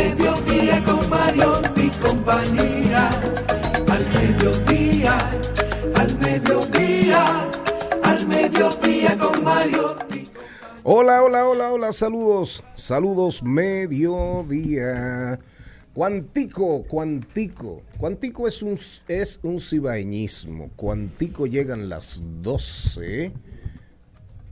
mediodía con Mario y compañía. Al mediodía, al mediodía, al mediodía con Mario Hola, hola, hola, hola, saludos, saludos, mediodía. Cuantico, cuantico, cuantico es un, es un cibaeñismo. Cuantico llegan las 12.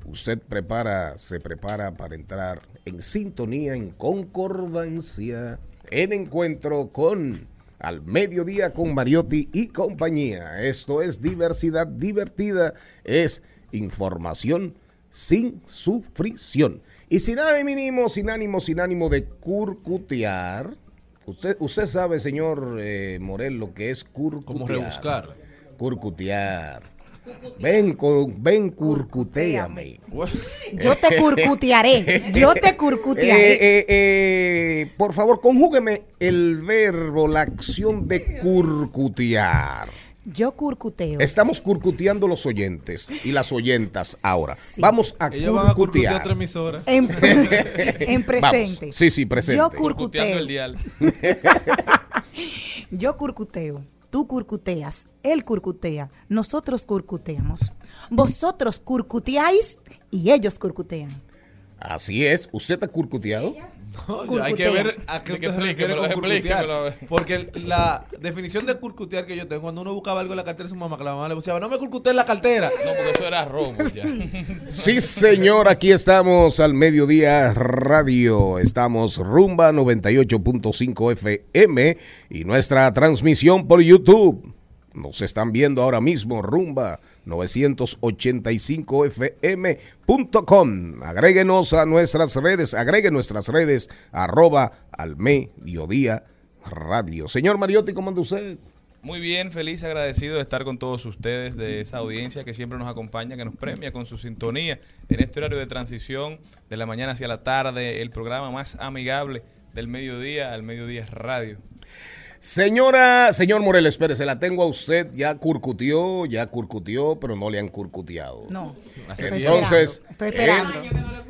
Usted prepara, se prepara para entrar en sintonía, en concordancia, en encuentro con al mediodía con Mariotti y compañía. Esto es diversidad divertida, es información sin sufrición. Y sin ánimo, sin ánimo, sin ánimo de curcutear. Usted, usted sabe, señor eh, Morel, lo que es curcutear. ¿Cómo rebuscar? Curcutear. Ven, ven, curcuteame. Yo te curcutearé. Yo te curcutearé. Eh, eh, eh, por favor, conjúgueme el verbo, la acción de curcutear. Yo curcuteo. Estamos curcuteando los oyentes y las oyentas ahora. Vamos a Ellos van a curcutear curcutear. otra emisora. En, en presente. Vamos. Sí, sí, presente. Yo Curcuteando curcuteo. el dial. Yo curcuteo. Tú curcuteas. Él curcutea. Nosotros curcuteamos. Vosotros curcuteáis y ellos curcutean. Así es. ¿Usted está curcuteado? No, hay que ver a qué usted se refiere con Explíquemelo, curcutear. Porque la definición de curcutear que yo tengo, cuando uno buscaba algo en la cartera de su mamá, que la mamá le decía, no me curcuteé en la cartera. No, porque eso era robo ya. Sí, señor. Aquí estamos al mediodía radio. Estamos rumba 98.5 FM y nuestra transmisión por YouTube. Nos están viendo ahora mismo rumba 985fm.com. Agréguenos a nuestras redes, agreguen nuestras redes arroba al mediodía radio. Señor Mariotti, ¿cómo anda usted? Muy bien, feliz, agradecido de estar con todos ustedes, de esa audiencia que siempre nos acompaña, que nos premia con su sintonía en este horario de transición de la mañana hacia la tarde, el programa más amigable del mediodía al mediodía radio. Señora, señor Morel, espérese, la tengo a usted, ya curcutió, ya curcutió, pero no le han curcuteado. No. Estoy. Entonces, esperando. Estoy esperando.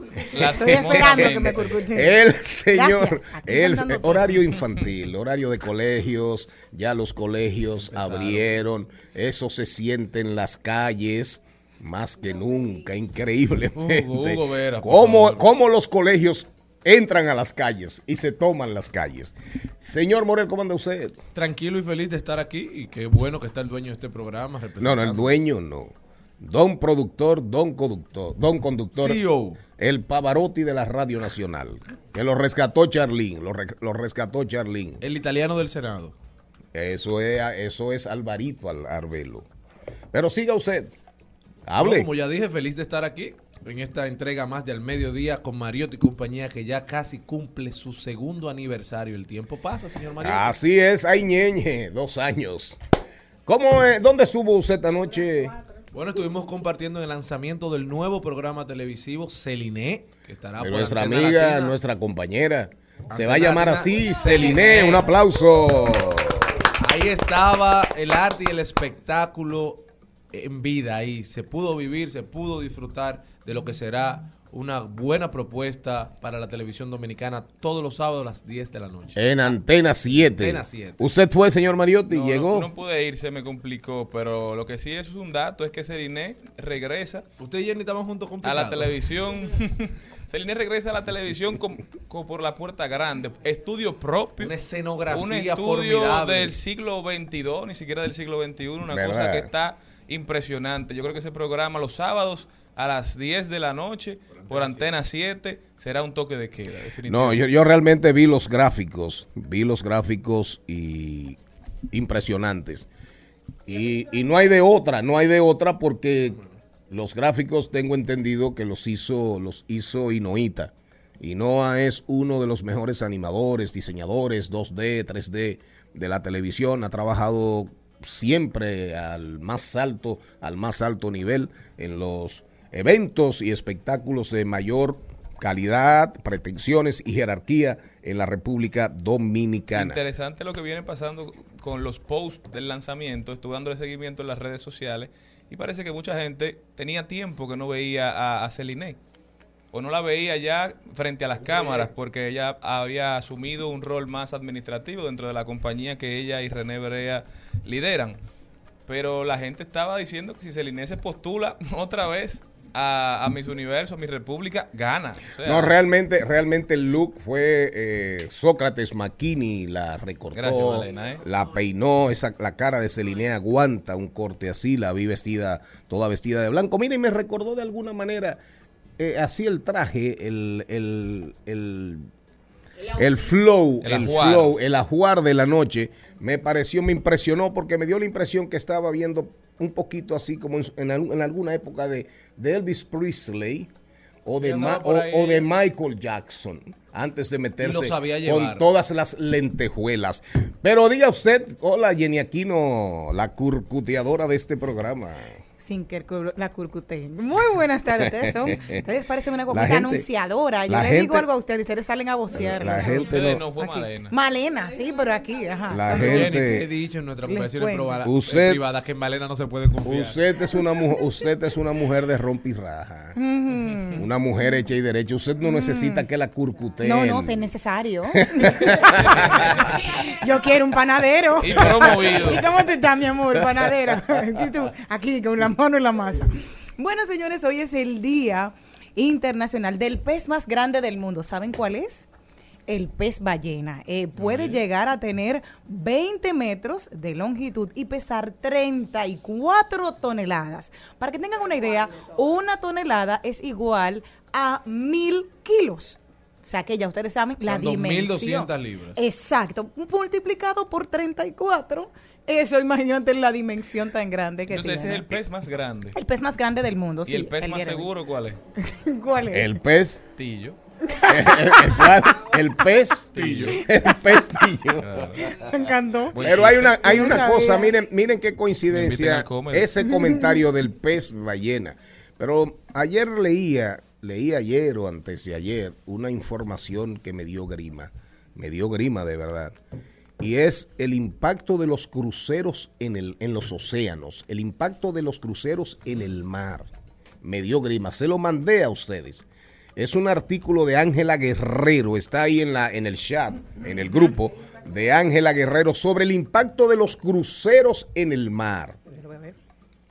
Estoy esperando que me curcuteen. El señor, el horario infantil, horario de colegios, ya los colegios abrieron, eso se siente en las calles más que nunca, increíblemente. Hugo, Hugo Vera, ¿Cómo, cómo los colegios entran a las calles y se toman las calles? Señor Morel, ¿cómo anda usted? Tranquilo y feliz de estar aquí y qué bueno que está el dueño de este programa. No, no, el dueño no. Don productor, don conductor, don conductor. CEO. El Pavarotti de la Radio Nacional. Que lo rescató Charlín, lo, re- lo rescató Charlín. El italiano del Senado. Eso es, eso es Alvarito Al- Arbelo. Pero siga usted. No, Hable. como ya dije, feliz de estar aquí en esta entrega más de Al Mediodía con Mariotti y compañía que ya casi cumple su segundo aniversario. El tiempo pasa, señor Mariotti. Así es, ay ñeñe, dos años. ¿Cómo, eh, ¿Dónde estuvo usted esta noche? Bueno, estuvimos compartiendo el lanzamiento del nuevo programa televisivo Celine, que estará por nuestra Antena amiga, Latina. nuestra compañera. Se va a llamar Latina, así. Celine. Un aplauso. Ahí estaba el arte y el espectáculo en vida ahí. Se pudo vivir, se pudo disfrutar de lo que será una buena propuesta para la televisión dominicana todos los sábados a las 10 de la noche. En Antena 7. Antena 7. Usted fue, señor Mariotti, No, llegó. No, no pude ir, se me complicó, pero lo que sí es un dato es que Seriné regresa Usted y Jenny estaban juntos con a la televisión. Seriné regresa a la televisión con, con por la puerta grande, estudio propio. Una escenografía un estudio formidable. del siglo XXII, ni siquiera del siglo XXI, una ¿Verdad? cosa que está impresionante. Yo creo que ese programa los sábados a las 10 de la noche por Antena 7 será un toque de queda, No, yo, yo realmente vi los gráficos, vi los gráficos y impresionantes. Y, y no hay de otra, no hay de otra porque los gráficos tengo entendido que los hizo, los hizo Inoita. Inoa es uno de los mejores animadores, diseñadores 2D, 3D de la televisión. Ha trabajado siempre al más alto, al más alto nivel en los eventos y espectáculos de mayor calidad, pretensiones y jerarquía en la República Dominicana. Interesante lo que viene pasando con los posts del lanzamiento. Estuve dándole seguimiento en las redes sociales y parece que mucha gente tenía tiempo que no veía a, a Celine o no la veía ya frente a las cámaras porque ella había asumido un rol más administrativo dentro de la compañía que ella y René Brea lideran. Pero la gente estaba diciendo que si Celine se postula otra vez a, a Miss Universo, a Miss República, gana. O sea, No, realmente, realmente el look fue eh, Sócrates Makini, la recortó, Gracias, Malena, ¿eh? la peinó, esa, la cara de Celine aguanta un corte así, la vi vestida, toda vestida de blanco. Mira, y me recordó de alguna manera eh, así el traje, el, el, el, el flow, El el, ajuar. flow, el ajuar de la noche, me pareció, me impresionó porque me dio la impresión que estaba viendo un poquito así como en, en en alguna época de, de Elvis Presley o de, Ma- o, o de Michael Jackson antes de meterse sabía con todas las lentejuelas. Pero diga usted, hola Jenny Aquino, la curcuteadora de este programa. Sin que la curcuteen. Muy buenas tardes. Ustedes son. Ustedes parecen una coquita gente- anunciadora. Yo les digo algo a ustedes y ustedes salen a vocear. La gente ustedes no- no fue Aquí. Malena. Malena, sí, pero aquí, ajá. La gente- Jenny, que he dicho en nuestras conversaciones privadas que en Malena no se puede confiar. Usted es una mujer, usted es una mujer de rompirraja. Una mujer hecha y derecha. Usted no necesita que la curcuteen. No, no, si es necesario. Yo quiero un panadero. Y promovido. ¿Y cómo te estás, mi amor? Y tú, aquí, con la mano en la masa. Bueno, señores, hoy es el Día Internacional del Pez más grande del mundo. ¿Saben cuál es? El pez ballena. Eh, puede llegar a tener 20 metros de longitud y pesar 34 toneladas. Para que tengan una idea, una tonelada es igual a mil kilos. O sea que ya ustedes saben la dimensión. 2.200 libras. Exacto. Multiplicado por 34. Eso, imagínate la dimensión tan grande que Entonces ese tiene. es el pez más grande. El pez más grande del mundo. ¿Y sí, el pez más seguro cuál es? ¿Cuál es? El pez. Tillo. el, el- el pez. El pez tillo. Me encantó. Pero hay una, hay una cosa, miren, miren qué coincidencia ese comentario del pez ballena. Pero ayer leía, leí ayer o antes de ayer una información que me dio grima, me dio grima de verdad. Y es el impacto de los cruceros en, el, en los océanos, el impacto de los cruceros en el mar. Me dio grima, se lo mandé a ustedes. Es un artículo de Ángela Guerrero, está ahí en, la, en el chat, en el grupo de Ángela Guerrero sobre el impacto de los cruceros en el mar.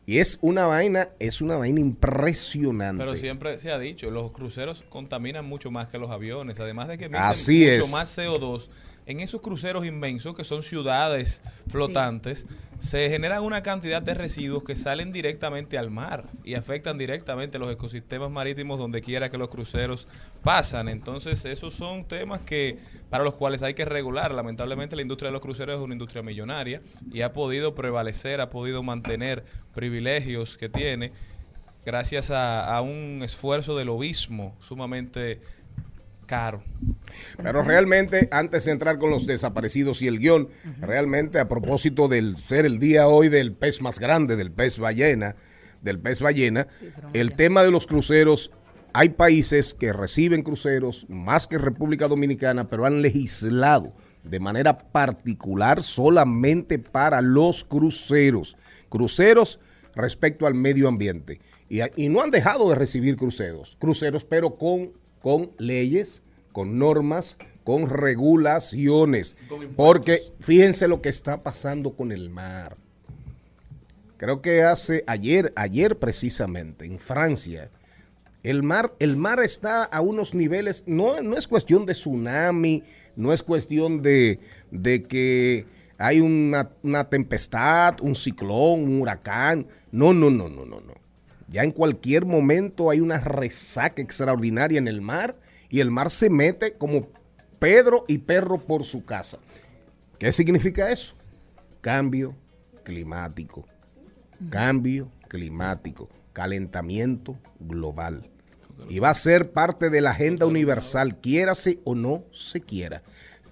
Y es una vaina, es una vaina impresionante. Pero siempre se ha dicho, los cruceros contaminan mucho más que los aviones, además de que emiten Así mucho es. más CO2. En esos cruceros inmensos, que son ciudades flotantes, se generan una cantidad de residuos que salen directamente al mar y afectan directamente los ecosistemas marítimos donde quiera que los cruceros pasan. Entonces, esos son temas que para los cuales hay que regular. Lamentablemente, la industria de los cruceros es una industria millonaria y ha podido prevalecer, ha podido mantener privilegios que tiene gracias a, a un esfuerzo de lobismo sumamente caro. Pero realmente, antes de entrar con los desaparecidos y el guion, realmente a propósito del ser el día hoy del pez más grande, del pez ballena, del pez ballena, el tema de los cruceros, hay países que reciben cruceros más que República Dominicana, pero han legislado de manera particular solamente para los cruceros. Cruceros respecto al medio ambiente. Y, y no han dejado de recibir cruceros, cruceros, pero con, con leyes, con normas, con regulaciones. Porque fíjense lo que está pasando con el mar. Creo que hace ayer, ayer precisamente, en Francia, el mar, el mar está a unos niveles, no, no es cuestión de tsunami, no es cuestión de, de que hay una, una tempestad, un ciclón, un huracán. No, no, no, no, no, no. Ya en cualquier momento hay una resaca extraordinaria en el mar y el mar se mete como Pedro y perro por su casa. ¿Qué significa eso? Cambio climático. Cambio climático. Calentamiento global. Y va a ser parte de la agenda universal, quiérase o no se quiera.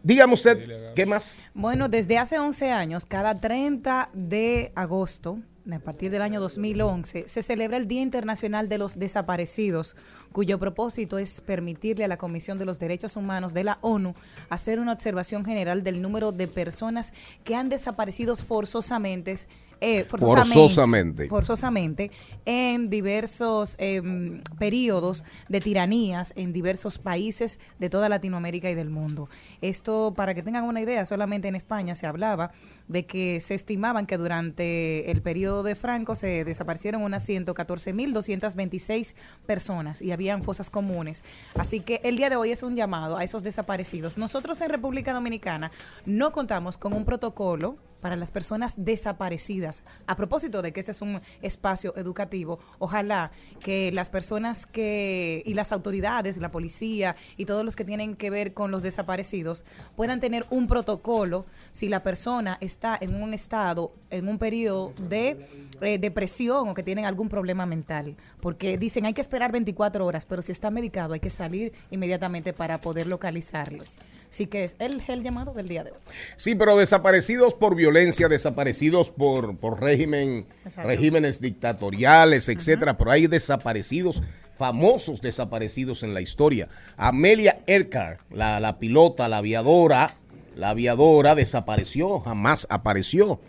Dígame usted, ¿qué más? Bueno, desde hace 11 años, cada 30 de agosto, a partir del año 2011, se celebra el Día Internacional de los Desaparecidos, cuyo propósito es permitirle a la Comisión de los Derechos Humanos de la ONU hacer una observación general del número de personas que han desaparecido forzosamente. eh, forzosamente, Forzosamente. forzosamente en diversos em, periodos de tiranías en diversos países de toda Latinoamérica y del mundo. Esto, para que tengan una idea, solamente en España se hablaba de que se estimaban que durante el periodo de Franco se desaparecieron unas 114.226 personas y habían fosas comunes. Así que el día de hoy es un llamado a esos desaparecidos. Nosotros en República Dominicana no contamos con un protocolo para las personas desaparecidas. A propósito de que este es un espacio educativo, ojalá que las personas que y las autoridades, la policía y todos los que tienen que ver con los desaparecidos puedan tener un protocolo si la persona está en un estado, en un periodo de eh, depresión o que tienen algún problema mental. Porque dicen hay que esperar 24 horas, pero si está medicado hay que salir inmediatamente para poder localizarlos. Así que es el, el llamado del día de hoy. Sí, pero desaparecidos por violencia, desaparecidos por, por régimen, Exacto. regímenes dictatoriales, etcétera. Pero hay desaparecidos, famosos desaparecidos en la historia. Amelia Earhart, la, la pilota, la aviadora, la aviadora desapareció, jamás apareció.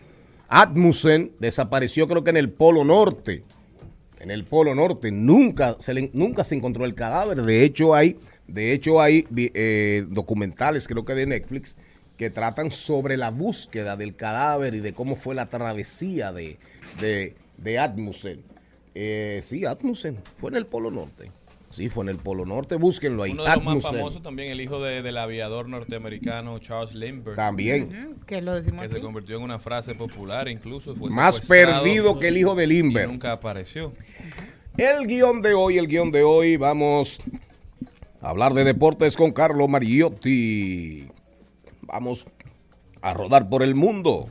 Atmussen desapareció creo que en el Polo Norte. En el Polo Norte nunca se, le- nunca se encontró el cadáver. De hecho hay, de hecho hay eh, documentales, creo que de Netflix, que tratan sobre la búsqueda del cadáver y de cómo fue la travesía de, de, de Atmussen. Eh, sí, Atmussen fue en el Polo Norte. Sí, fue en el Polo Norte. Búsquenlo ahí. Uno de los más famosos también, el hijo de- del aviador norteamericano Charles Lindbergh. También. Que lo decimos Que se convirtió en una frase popular, incluso fue Más perdido que el hijo de y Limber. nunca apareció. El guion de hoy, el guion de hoy, vamos a hablar de deportes con Carlo Mariotti. Vamos a rodar por el mundo.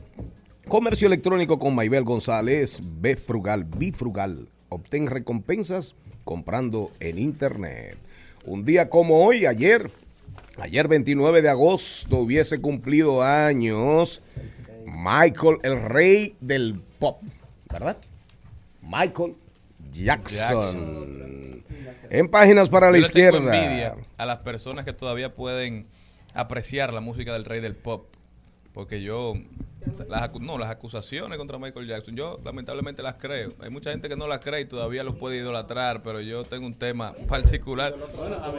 Comercio electrónico con Maybel González, B Frugal, Bifrugal. Obtén recompensas comprando en internet. Un día como hoy, ayer, ayer 29 de agosto, hubiese cumplido años Michael, el rey del pop, ¿verdad? Michael Jackson. En páginas para la tengo izquierda. envidia a las personas que todavía pueden apreciar la música del rey del pop. Porque yo, las, no, las acusaciones contra Michael Jackson, yo lamentablemente las creo. Hay mucha gente que no las cree y todavía los puede idolatrar, pero yo tengo un tema particular.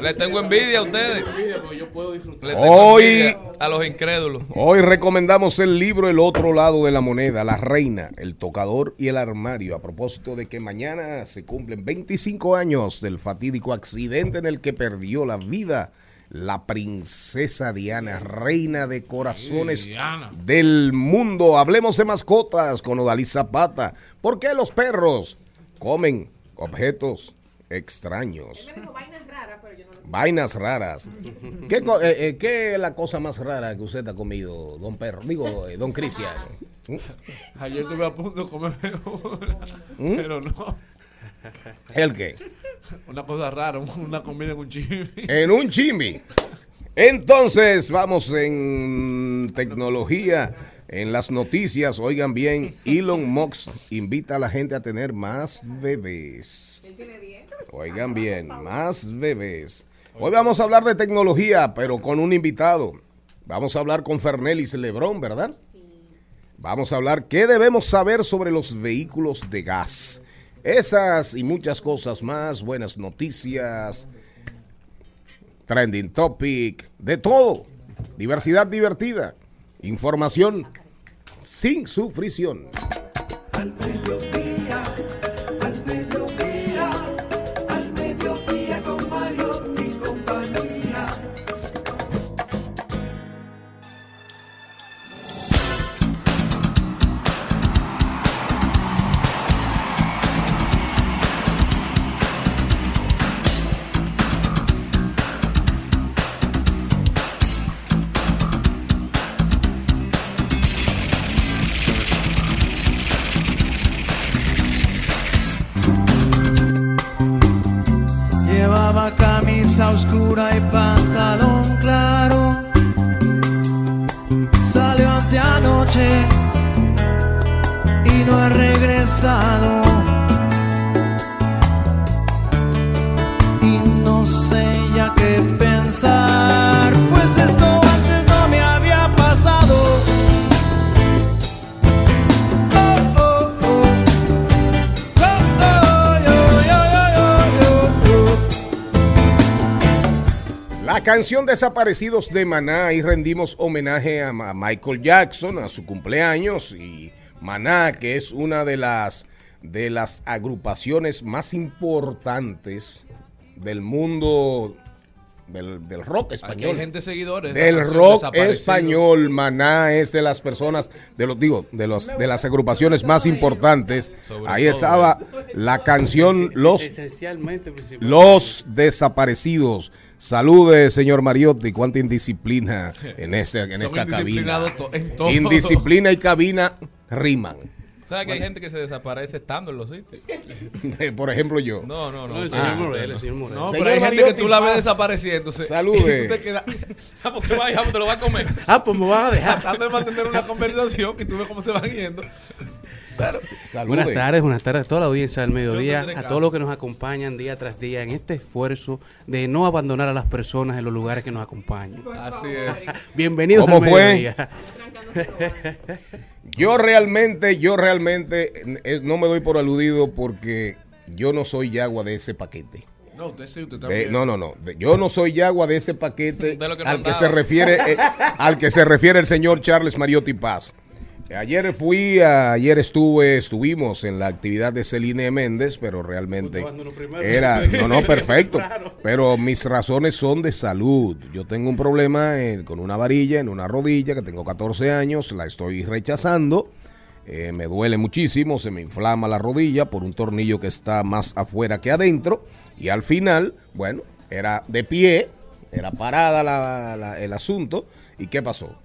Le tengo envidia a ustedes. Le tengo Hoy- envidia a los incrédulos. Hoy recomendamos el libro El otro lado de la moneda, La reina, el tocador y el armario, a propósito de que mañana se cumplen 25 años del fatídico accidente en el que perdió la vida la princesa Diana, reina de corazones del mundo. Hablemos de mascotas con Odalí Zapata. ¿Por qué los perros comen objetos extraños? Vainas raras. ¿Qué, co- eh, eh, qué es la cosa más rara que usted ha comido, don Perro? Digo, eh, don Cristian. ¿Mm? Ayer estuve a punto de comerme una, pero no. ¿El qué? Una cosa rara, una comida en un chimi. En un chimbi. Entonces, vamos en tecnología. En las noticias, oigan bien, Elon Musk invita a la gente a tener más bebés. Oigan bien, más bebés. Hoy vamos a hablar de tecnología, pero con un invitado. Vamos a hablar con Fernelis Lebrón, ¿verdad? Vamos a hablar qué debemos saber sobre los vehículos de gas. Esas y muchas cosas más, buenas noticias, trending topic, de todo. Diversidad divertida. Información sin sufrición. Canción Desaparecidos de Maná y rendimos homenaje a Michael Jackson, a su cumpleaños y Maná, que es una de las de las agrupaciones más importantes del mundo del, del rock Aquí español. hay gente seguidores. Del rock español, Maná es de las personas, de los digo, de los de las agrupaciones más importantes. Sobre Ahí todo, estaba la canción Los los desaparecidos. Salude, señor Mariotti. Cuánta indisciplina en, este, en esta cabina. indisciplinados to- en todo. Indisciplina y cabina riman. ¿Sabes que hay gente que se desaparece estando en los sitios? Por ejemplo, yo. No, no, no. No, el Ah, señor Morel, el señor Morel. No, Señor pero hay gente que tú la ves desapareciéndose. Salude. Y tú te quedas Ah, porque vaya, vamos, te lo va a comer. Ah, pues me vas a dejar. tratando de mantener una conversación y tú ves cómo se van yendo. Salude. Buenas tardes, buenas tardes a toda la audiencia del mediodía, a todos los que nos acompañan día tras día en este esfuerzo de no abandonar a las personas en los lugares que nos acompañan. Así es. Bienvenidos ¿Cómo al fue? mediodía. Yo realmente, yo realmente eh, no me doy por aludido porque yo no soy yagua de ese paquete. No, usted sí, usted no, no, no. De- Yo no soy yagua de ese paquete De lo que al que se refiere eh, al que se refiere el señor Charles Mariotti Paz. Ayer fui, a- ayer estuve, estuvimos en la actividad de Celine Méndez, pero realmente era, no, no, perfecto. Pero mis razones son de salud. Yo tengo un problema eh, con una varilla en una rodilla que tengo 14 años, la estoy rechazando. Eh, me duele muchísimo, se me inflama la rodilla por un tornillo que está más afuera que adentro. Y al final, bueno, era de pie, era parada la- la- el asunto. ¿Y qué pasó?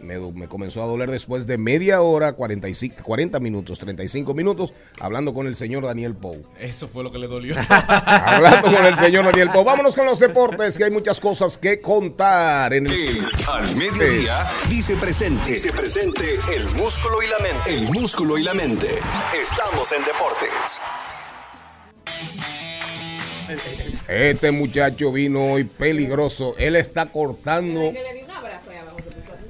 Me, comenzó a doler después de media hora, 45, 40 minutos, 35 minutos, hablando con el señor Daniel Pou. Eso fue lo que le dolió. Hablando con el señor Daniel Pou. Vámonos con los deportes, que hay muchas cosas que contar en el... El al mediodía dice presente. Dice presente el músculo y la mente. El músculo y la mente. Estamos en deportes. Este muchacho vino hoy peligroso. Él está cortando.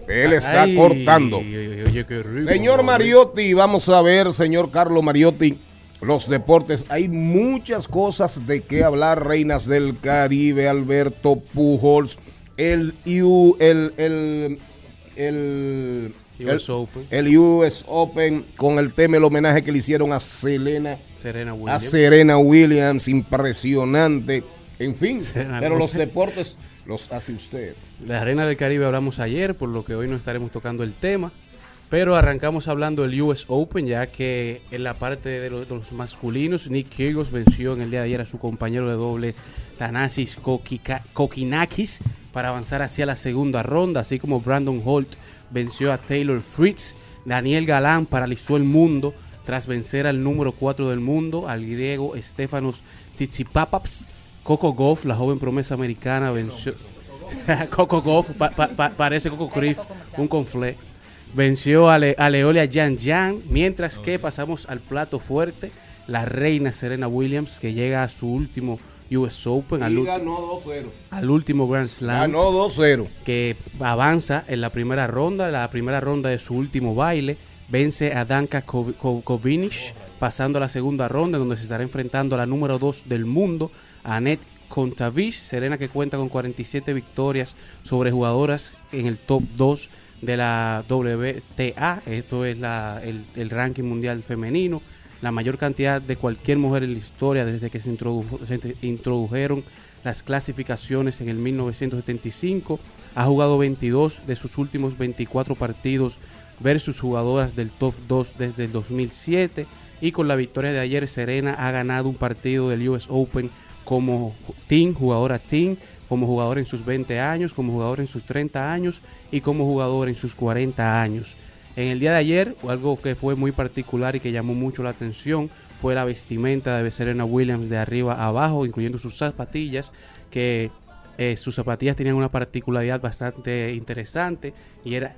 Él está Ay, cortando. Oye, oye, qué rico. Señor Mariotti, vamos a ver, señor Carlos Mariotti, los deportes. Hay muchas cosas de qué hablar. Reinas del Caribe, Alberto Pujols, el U, el, el, el, US el- Open. el US Open con el tema, el homenaje que le hicieron a Selena, Serena a Williams. Serena Williams, impresionante. En fin, Serena pero los deportes los hace usted. La Arena del Caribe hablamos ayer, por lo que hoy no estaremos tocando el tema. Pero arrancamos hablando del US Open, ya que en la parte de los, masculinos, Nick Kyrgios venció en el día de ayer a su compañero de dobles, Thanasis Kokinakis, para avanzar hacia la segunda ronda, así como Brandon Holt venció a Taylor Fritz. Daniel Galán paralizó el mundo tras vencer al número 4 del mundo, al griego Stefanos Tsitsipapas. Coco Goff, la joven promesa americana, venció. Coco Goff, pa- pa- pa- parece Coco Criff, un conflé. venció a, Le- a Leolia Yan Yan, mientras que pasamos al plato fuerte, la reina Serena Williams, que llega a su último US Open, al, Y ulti- ganó 2-0. al último Grand Slam, Ganó 2-0. que avanza en la primera ronda, la primera ronda de su último baile, vence a Danka Ko- Ko- Kovinic, pasando a la segunda ronda, donde se estará enfrentando a la número 2 del mundo, Annette Kontavich, Serena que cuenta con 47 victorias sobre jugadoras en el top 2 de la WTA, esto es la- el, ranking mundial femenino, la mayor cantidad de cualquier mujer en la historia desde que se, se introdujeron las clasificaciones en el 1975. Ha jugado 22 de sus últimos 24 partidos versus jugadoras del top 2 desde el 2007. Y con la victoria de ayer, Serena ha ganado un partido del US Open como team, jugadora team, como jugador en sus 20 años, como jugador en sus 30 años y como jugador en sus 40 años. En el día de ayer, algo que fue muy particular y que llamó mucho la atención fue la vestimenta de Serena Williams de arriba a abajo, incluyendo sus zapatillas, que eh, sus zapatillas tenían una particularidad bastante interesante y era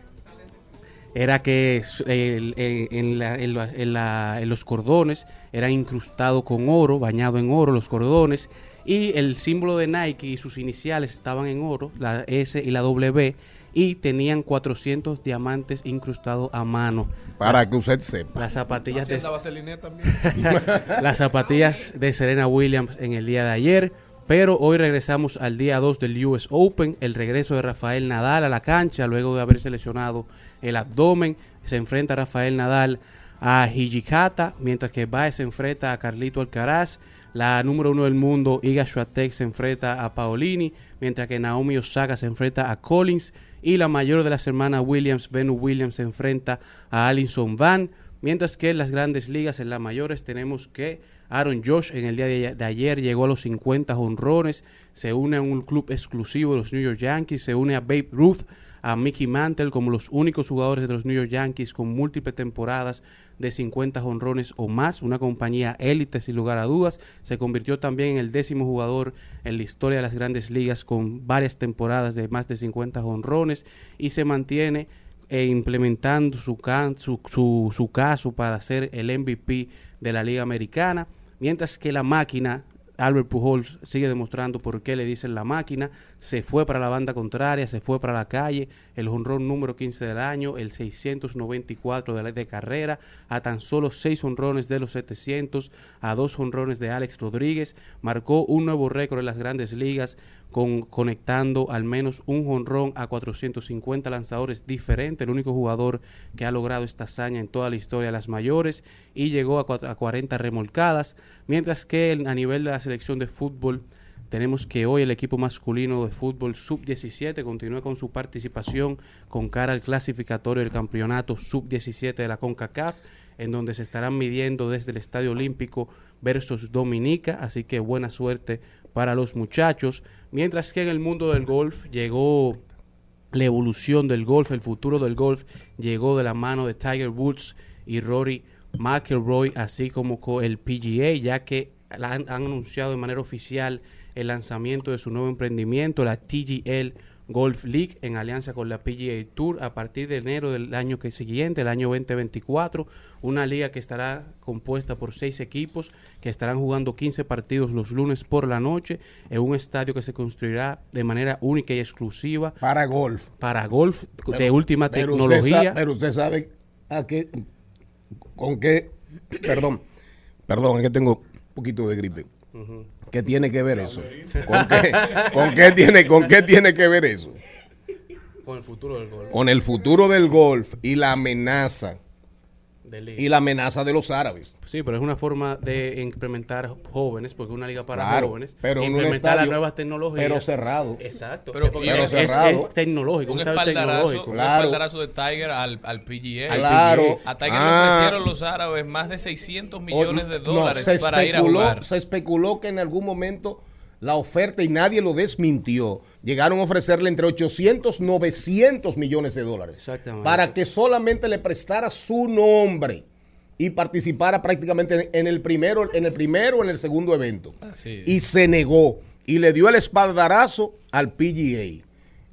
era que el- en, en la- en la- en la- en los cordones eran incrustados con oro, bañado en oro los cordones, y el símbolo de Nike y sus iniciales estaban en oro, la S y la W, y tenían 400 diamantes incrustados a mano. Para que usted sepa. Las zapatillas de, también. las zapatillas de Serena Williams en el día de ayer. Pero hoy regresamos al día 2 del US Open, el regreso de Rafael Nadal a la cancha luego de haberse lesionado el abdomen. Se enfrenta Rafael Nadal a Hijikata, mientras que Baez se enfrenta a Carlito Alcaraz. La número uno del mundo, Iga Swiatek, se enfrenta a Paolini, mientras que Naomi Osaka se enfrenta a Collins. Y la mayor de las hermanas Williams, Venus Williams, se enfrenta a Alison Van. Mientras que en las grandes ligas, en las mayores, tenemos que Aaron Josh en el día de, ayer llegó a los 50 honrones, se une a un club exclusivo de los New York Yankees, se une a Babe Ruth, a Mickey Mantle como los únicos jugadores de los New York Yankees con múltiples temporadas de 50 honrones o más, una compañía élite sin lugar a dudas, se convirtió también en el décimo jugador en la historia de las grandes ligas con varias temporadas de más de 50 honrones y se mantiene e implementando su, can- su, su, su caso para ser el MVP de la Liga Americana, mientras que la máquina, Albert Pujols, sigue demostrando por qué le dicen la máquina, se fue para la banda contraria, se fue para la calle, el honrón número 15 del año, el 694 de, la, de carrera, a tan solo 6 honrones de los 700, a 2 honrones de Alex Rodríguez, marcó un nuevo récord en las grandes ligas, con, conectando al menos un jonrón a 450 lanzadores diferentes, el único jugador que ha logrado esta hazaña en toda la historia de las mayores y llegó a, cuat- a 40 remolcadas, mientras que a nivel de la selección de fútbol tenemos que hoy el equipo masculino de fútbol sub-17 continúa con su participación con cara al clasificatorio del campeonato sub-17 de la CONCACAF, en donde se estarán midiendo desde el Estadio Olímpico versus Dominica, así que buena suerte para los muchachos. Mientras que en el mundo del golf llegó la evolución del golf, el futuro del golf llegó de la mano de Tiger Woods y Rory McIlroy, así como con el PGA, ya que han, han anunciado de manera oficial el lanzamiento de su nuevo emprendimiento, la TGL Golf League, en alianza con la PGA Tour a partir de enero del año que siguiente, el año 2024, una liga que estará compuesta por seis equipos que estarán jugando 15 partidos los lunes por la noche en un estadio que se construirá de manera única y exclusiva Para golf. para golf de Pero- última pero tecnología. pero usted sabe a qué, con qué, perdón, perdón, es que tengo un poquito de gripe. ¿Qué tiene que ver eso? ¿Con qué, con qué tiene, ¿Con qué tiene que ver eso? con el futuro del golf. Con el futuro del golf y la amenaza. Y la amenaza de los árabes. Sí, pero es una forma de implementar jóvenes, porque es una liga para Claro, jóvenes. pero implementar las nuevas tecnologías. pero cerrado. Exacto. Pero- Es pero es, cerrado. es tecnológico, un, espaldarazo, tecnológico. un Claro. espaldarazo de Tiger al, al PGA. Claro. A Tiger Ah. le ofrecieron los árabes más de 600 millones de No, dólares para ir a jugar. Se especuló que en algún momento la oferta, y nadie lo desmintió, llegaron a ofrecerle entre 800, 900 millones de dólares. Exactamente. Para que solamente le prestara su nombre y participara prácticamente en, el primero, en el primero o en el segundo evento. Así. Y se negó y le dio el espaldarazo al PGA.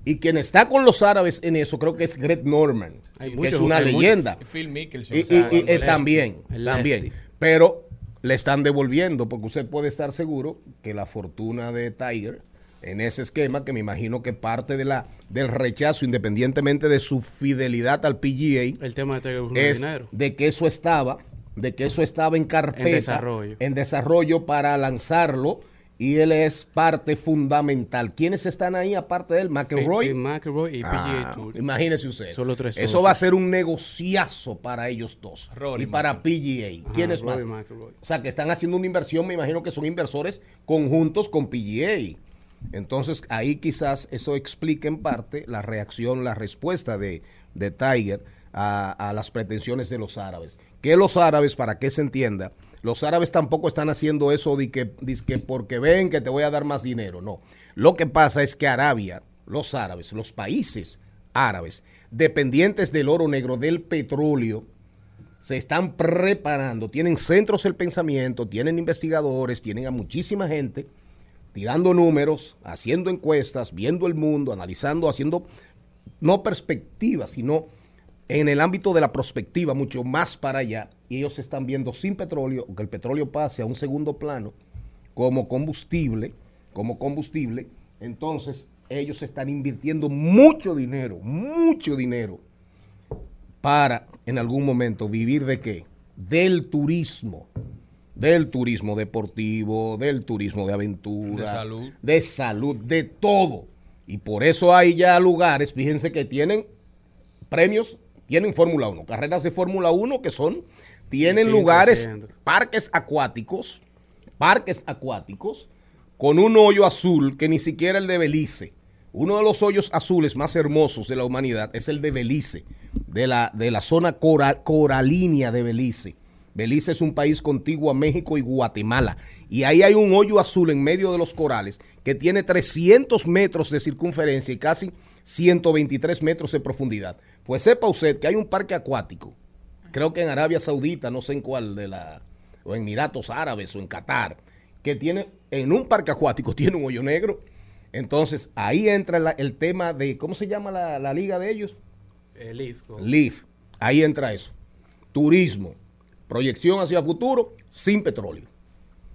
Y quien está con los árabes en eso creo que es Greg Norman, Hay que muchos- es una muchos- leyenda. Phil Mickelson. Y, y- y- eh, también, también. Pero le están devolviendo, porque usted puede estar seguro que la fortuna de Tiger en ese esquema, que me imagino que parte de la del rechazo, independientemente de su fidelidad al PGA, El tema de es dinero. de que eso estaba, de que eso estaba en carpeta, En desarrollo. en desarrollo para lanzarlo y él es parte fundamental. ¿Quiénes están ahí aparte de él? McElroy. McElroy y PGA Ah, Tour. imagínese usted. Solo tres Eso va a ser un negociazo para ellos dos. Rory y para PGA. ¿Quiénes más? O sea, que están haciendo una inversión, me imagino que son inversores conjuntos con PGA. Entonces, ahí quizás eso explique en parte la reacción, la respuesta de, de Tiger a, a las pretensiones de los árabes. Que los árabes, para que se entienda, los árabes tampoco están haciendo eso de que, que porque ven que te voy a dar más dinero. No. Lo que pasa es que Arabia, los árabes, los países árabes, dependientes del oro negro, del petróleo, se están preparando, tienen centros del pensamiento, tienen investigadores, tienen a muchísima gente tirando números, haciendo encuestas, viendo el mundo, analizando, haciendo no perspectivas, sino en el ámbito de la prospectiva, mucho más para allá. Y ellos están viendo sin petróleo, que el petróleo pase a un segundo plano como combustible, como combustible. Entonces, ellos están invirtiendo mucho dinero, mucho dinero para en algún momento vivir de qué? Del turismo. Del turismo deportivo, del turismo de aventura, De salud. de salud, de todo. Y por eso hay ya lugares, fíjense que tienen premios, tienen Fórmula 1, carreras de Fórmula 1 que son, tienen lugares, parques acuáticos, parques acuáticos, con un hoyo azul que ni siquiera el de Belice. Uno de los hoyos azules más hermosos de la humanidad es el de Belice, de la, de la zona cora- coralínea de Belice. Belice es un país contiguo a México y Guatemala. Y ahí hay un hoyo azul en medio de los corales que tiene 300 metros de circunferencia y casi 123 metros de profundidad. Pues sepa usted que hay un parque acuático, creo que en Arabia Saudita, no sé en cuál de la, o en Emiratos Árabes o en Qatar, que tiene, en un parque acuático tiene un hoyo negro. Entonces ahí entra la- el tema de, ¿cómo se llama la, la liga de ellos? El Leaf, go. LIF. Ahí entra eso. Turismo, proyección hacia el futuro, sin petróleo.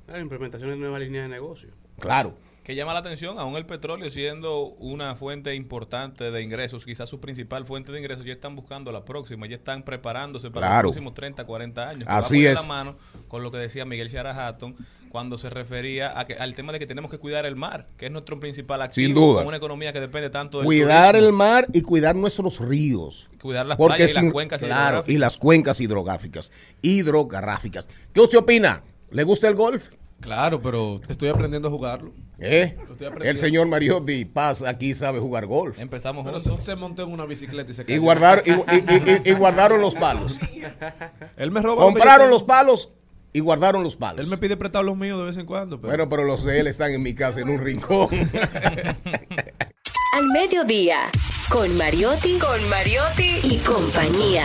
La implementación de nuevas líneas de negocio. Claro. Que llama la atención, aún el petróleo siendo una fuente importante de ingresos, quizás su principal fuente de ingresos, ya están buscando la próxima, ya están preparándose para Claro. los próximos 30, 40 años. Así es. la mano con lo que decía Miguel Shara Hatton cuando se refería a que, al tema de que tenemos que cuidar el mar, que es nuestro principal activo, Sin duda. una economía que depende tanto del Cuidar turismo, el mar y cuidar nuestros ríos. cuidar las Porque playas y sin- las cuencas claro, hidrográficas. y las cuencas hidrográficas. Hidrográficas. ¿Qué usted opina? ¿Le gusta el golf? Claro, pero estoy aprendiendo a jugarlo. ¿Eh? El señor Mariotti Paz aquí sabe jugar golf. Empezamos Pero juntos. se, se montó en una bicicleta y se Y, cayó. guardar, y, y- y- y guardaron los palos. Él me yo Compraron los palos y guardaron los palos. Él me pide prestar los míos de vez en cuando. Pero Bueno, pero los de él están en mi casa en un rincón. Al mediodía, con Mariotti, con Mariotti y compañía.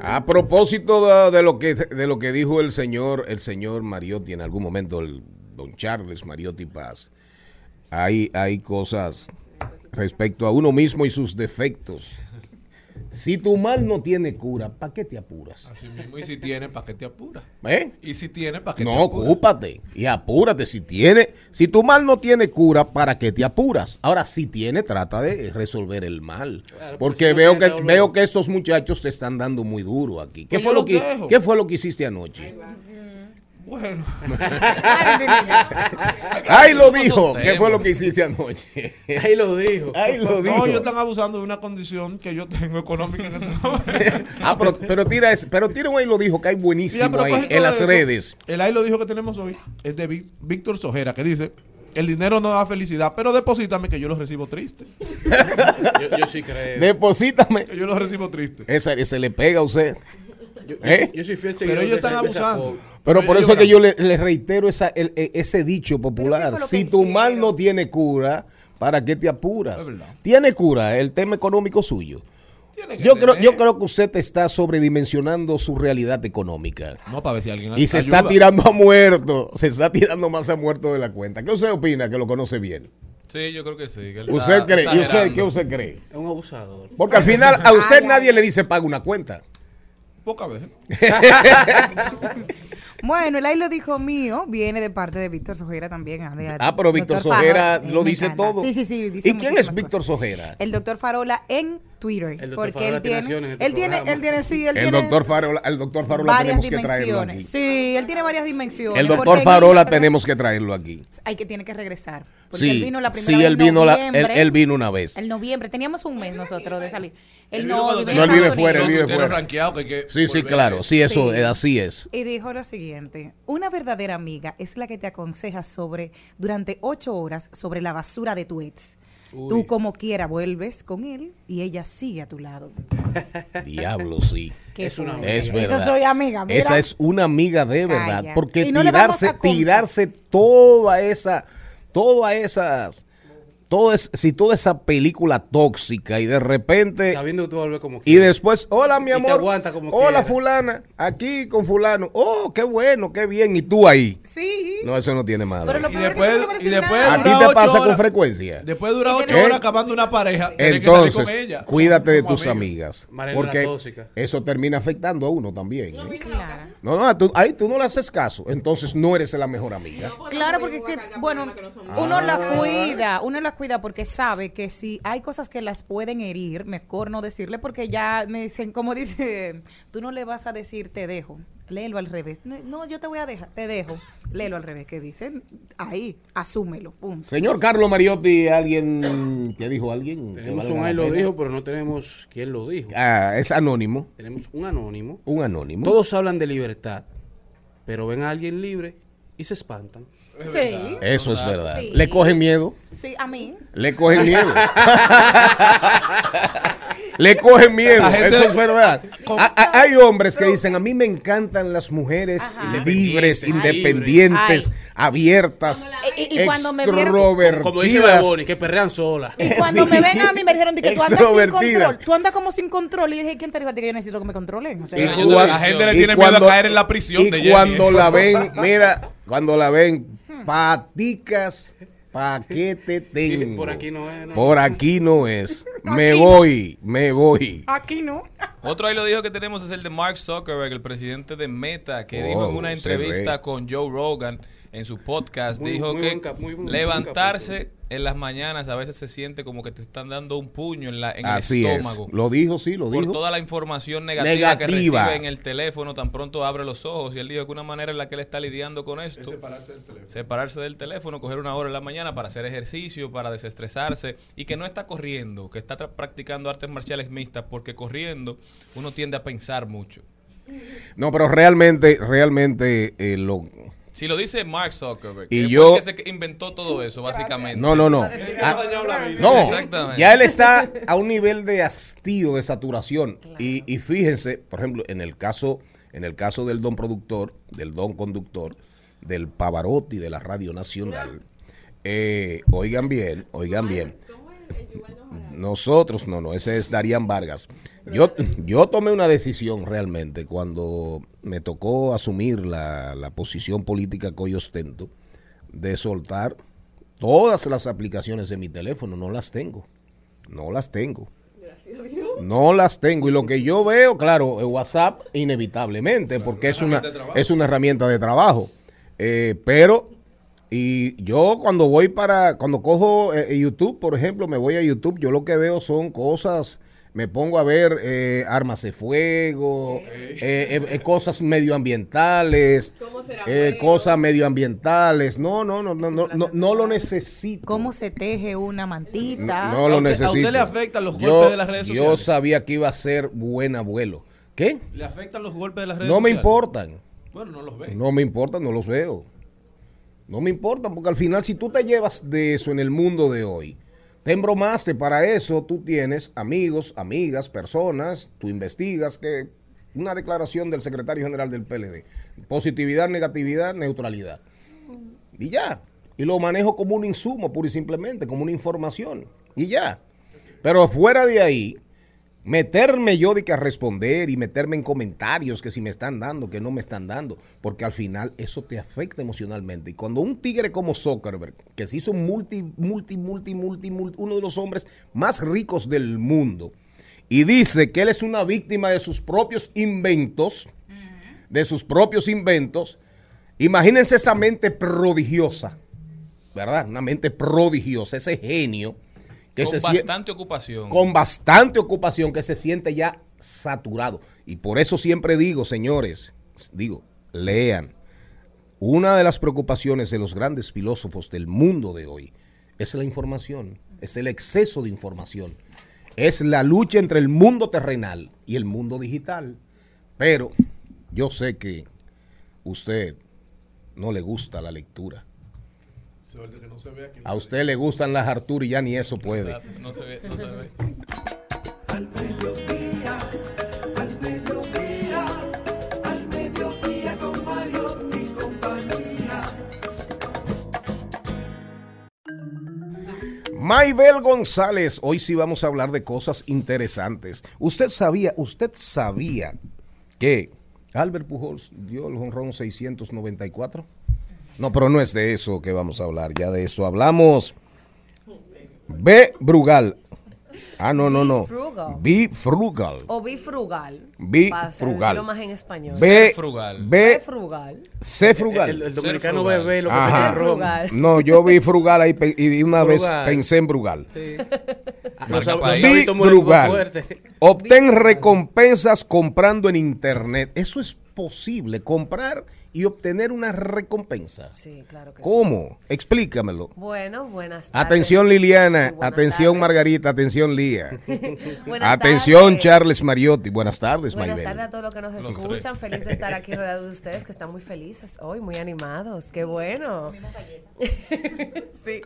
A propósito de, lo que de lo que dijo el señor el señor Mariotti en algún momento el don Charles Mariotti Paz. Hay hay cosas respecto a uno mismo y sus defectos. Si tu mal no tiene cura, ¿para qué te apuras? así mismo. Y si tiene, ¿para qué te apura? ¿Eh? Y si tiene, ¿para qué te No, apura? ocúpate y apúrate. Si tiene, si tu mal no tiene cura, ¿para qué te apuras? Ahora, si tiene, trata de resolver el mal. Claro, Porque pues, no veo que veo que estos muchachos te están dando muy duro aquí. ¿Qué Pues fue lo que dejo. qué fue lo que hiciste anoche? Bueno, Ay, lo dijo. ¿Qué fue lo que hiciste anoche? Ahí lo dijo. Ay, lo no, dijo. ellos están abusando de una condición que yo tengo económica en este. Ah, pero, pero tira ese, pero tira un ahí lo dijo que hay buenísimo ahí en las eso, redes. El ahí lo dijo que tenemos hoy es de Ví- Víctor Sojera, que dice, el dinero no da felicidad, pero deposítame que yo lo recibo triste. Yo, yo sí creo. Deposítame. Que yo lo recibo triste. Esa, se le pega a usted. Yo, yo ¿Eh? soy- yo soy fiel Pero seguidor ellos de están abusando. Pero por eso es que yo le, le reitero esa, el- e- ese dicho popular. ¿qué fue lo que Si tu mal no tiene cura, ¿para qué te apuras? Tiene cura el tema económico suyo. Yo creo, yo creo que usted está sobredimensionando su realidad económica. No, para ver si alguien Y se ayuda. está tirando a muerto. Se está tirando más a muerto de la cuenta. ¿Qué usted opina que lo conoce bien? Sí, yo creo que sí. que ¿Usted cree? ¿Y usted qué usted cree? Es un abusador. Porque al final a usted nadie le dice paga una cuenta. Pocas veces. Bueno, el ahí lo dijo mío, viene de parte de Víctor Sojera también. Ah, pero Víctor Sojera lo dice todo. Sí, sí, sí. dice ¿Y quién es Víctor. Sojera? El doctor Farola en Twitter. El doctor porque Farola él tiene este él tiene, él tiene, sí, él El tiene doctor Farola, el doctor Farola varias tenemos que traerlo dimensiones. aquí. Sí, él tiene varias dimensiones. El doctor Farola tenemos que traerlo aquí. Hay que tiene que regresar. Porque Sí, él vino la primera sí, vez él vino la- él- vino una vez. En noviembre. Teníamos un mes nosotros de salir. Él Él no, vive No, él vive fuera, él vive fuera. rankeado que hay que Sí, sí, claro. Sí, eso, Sí. así es. Y dijo lo siguiente, una verdadera amiga es la que te aconseja sobre, durante ocho horas, sobre la basura de tu ex. Tú como quiera vuelves con él y ella sigue a tu lado. Diablo, sí. Es una amiga. Es Eso verdad. soy amiga. mira. Esa es una amiga de verdad. Calla. Porque no tirarse, tirarse toda esa, toda esas, toda es, si toda esa película tóxica y de repente Sabiendo que tú volver como y quieras. después, hola mi Y te amor, aguanta como hola quiera. fulana, aquí con fulano, oh, qué bueno, qué bien, y tú ahí. Sí. No, eso no tiene madre. Pero lo Y peor es que después, no y después nada. ¿A ti te ocho pasa con frecuencia? Después dura ocho ¿Eh? horas acabando una pareja. tienes que salir Entonces, con ella. cuídate de Como tus amiga. amigas. Porque tóxica. eso termina afectando a uno también. ¿eh? Claro. No, no, tú, ahí tú no le haces caso. Entonces no eres la mejor amiga. Claro, porque es que, bueno, uno la cuida, uno la cuida porque sabe que si hay cosas que las pueden herir, mejor no decirle porque ya me dicen, como dice, tú no le vas a decir te dejo, léelo al revés. No, yo te voy a dejar, te dejo, léelo al revés, que dicen, ahí, asúmelo, punto. Señor Carlos Mariotti, ¿alguien ¿qué dijo alguien? que Tenemos un ahí lo dijo, pero no tenemos quién lo dijo. Ah, es anónimo. Tenemos un anónimo. Un anónimo. Todos hablan de libertad, pero ven a alguien libre y se espantan. Sí, Eso es verdad. Sí. Le cogen miedo. sí, a mí. Le cogen miedo. Le cogen miedo, eso es verdad. A- a- hay hombres que dicen, a mí me encantan las mujeres Ajá. libres, Independientes, Ay. abiertas, Y- y cuando me vieron-. Como dice Baboni, que perrean solas. Y cuando Sí. me ven a mí me dijeron que tú andas sin control, tú andas como sin control y dije, ¿quién te dijo a ti que yo necesito que me controlen? O sea, Y Pero yo cuan- la gente le tiene miedo a caer en la prisión y de Jenny, cuando ¿eh? la ven, mira, cuando la ven, paticas, pa' qué te tengo. Dice, por aquí no es, no. Por aquí no es. Me Aquí no. voy, me voy. aquí no. Otro ahí lo dijo que tenemos es el de Mark Zuckerberg, el presidente de Meta, que dijo en una entrevista con Joe Rogan en su podcast, Muy- dijo muy que buen muy levantarse buen en las mañanas a veces se siente como que te están dando un puño en, la, en Así el es. estómago. Lo dijo, sí, lo por dijo. toda la información negativa, que Negativa. recibe en el teléfono, tan pronto abre los ojos. Y él dijo que una manera en la que él está lidiando con esto separarse del teléfono. separarse del teléfono, coger una hora en la mañana para hacer ejercicio, para desestresarse y que no está corriendo, que está practicando artes marciales mixtas, porque corriendo uno tiende a pensar mucho. No, pero realmente, realmente eh, lo. Si lo dice Mark Zuckerberg, Y que yo- fue el que se inventó todo eso, básicamente. No, no, no. Ah, no, Exactamente. ya él está a un nivel de hastío, de saturación. Y, y fíjense, por ejemplo, en el caso, en el caso del don productor, del don conductor, del Pavarotti de la Radio Nacional. eh, oigan bien, oigan bien. Nosotros, no, no, ese es Darían Vargas. Yo, yo tomé una decisión realmente cuando me tocó asumir la, la posición política que hoy ostento de soltar todas las aplicaciones de mi teléfono. No las tengo. No las tengo. No las tengo. Y lo que yo veo, claro, WhatsApp inevitablemente, porque es una, es una herramienta de trabajo. Eh, pero, y yo cuando voy para, cuando cojo eh, YouTube, por ejemplo, me voy a YouTube, yo lo que veo son cosas, me pongo a ver eh, armas de fuego, eh, eh, eh, cosas medioambientales, eh, cosas medioambientales. No, no, no, no, no, no, no lo necesito. ¿Cómo se teje una mantita? No lo ¿A usted- a necesito. usted le afectan los Yo- golpes de las redes Yo sociales? sabía que iba a ser buen abuelo. ¿Qué? ¿Le afectan los golpes de las redes No me sociales? importan. Bueno, no los ve. No me importan, no los veo. No me importa, porque al final si tú te llevas de eso en el mundo de hoy, te embromaste, para eso tú tienes amigos, amigas, personas, tú investigas que una declaración del secretario general del PLD, positividad, negatividad, neutralidad. Y ya, y lo manejo como un insumo, pura y simplemente, como una información, y ya. Pero fuera de ahí, meterme yo de que a responder y meterme en comentarios que si me están dando, que no me están dando, porque al final eso te afecta emocionalmente. Y cuando un tigre como Zuckerberg, que se hizo multi, multi, multi, multi, multi, uno de los hombres más ricos del mundo, y dice que él es una víctima de sus propios inventos, de sus propios inventos, imagínense esa mente prodigiosa, ¿verdad? Una mente prodigiosa, ese genio que Con se bastante ocupación. con bastante ocupación que se siente ya saturado. Y por eso siempre digo, señores, digo, lean. Una de las preocupaciones de los grandes filósofos del mundo de hoy es la información, es el exceso de información, es la lucha entre el mundo terrenal y el mundo digital. Pero yo sé que usted no le gusta la lectura. A usted le gustan las Artur y ya ni eso puede. No se ve, no se ve. Al mediodía, al mediodía, al mediodía con Mario y compañía. Maybel González, hoy sí vamos a hablar de cosas interesantes. Usted sabía, usted sabía que Albert Pujols dio el jonrón 694. No, pero no es de eso que vamos a hablar, ya de eso hablamos. B. Brugal. Ah, no, no, no. Frugal. B. Frugal. O. Bi- Para hacer- frugal. decirlo más en español. B. frugal. B. frugal. C. Frugal. El, el dominicano frugal. bebe lo que Ajá. Frugal. No, yo vi Frugal ahí y una vez Frugal. pensé en Brugal. País. Vi hábitos muy Brugal. Obtén recompensas comprando en internet. Eso es posible, comprar y obtener una recompensa. Sí, claro que sí. ¿Cómo? Explícamelo. Bueno, buenas tardes. Atención Liliana, atención tardes. Margarita, atención Lía. Buenas atención tardes. Charles Mariotti. Buenas tardes, Buenas tardes a todos los que nos Los escuchan. tres. Feliz de estar aquí rodeado de ustedes, que están muy felices hoy, muy animados. Qué bueno. sí.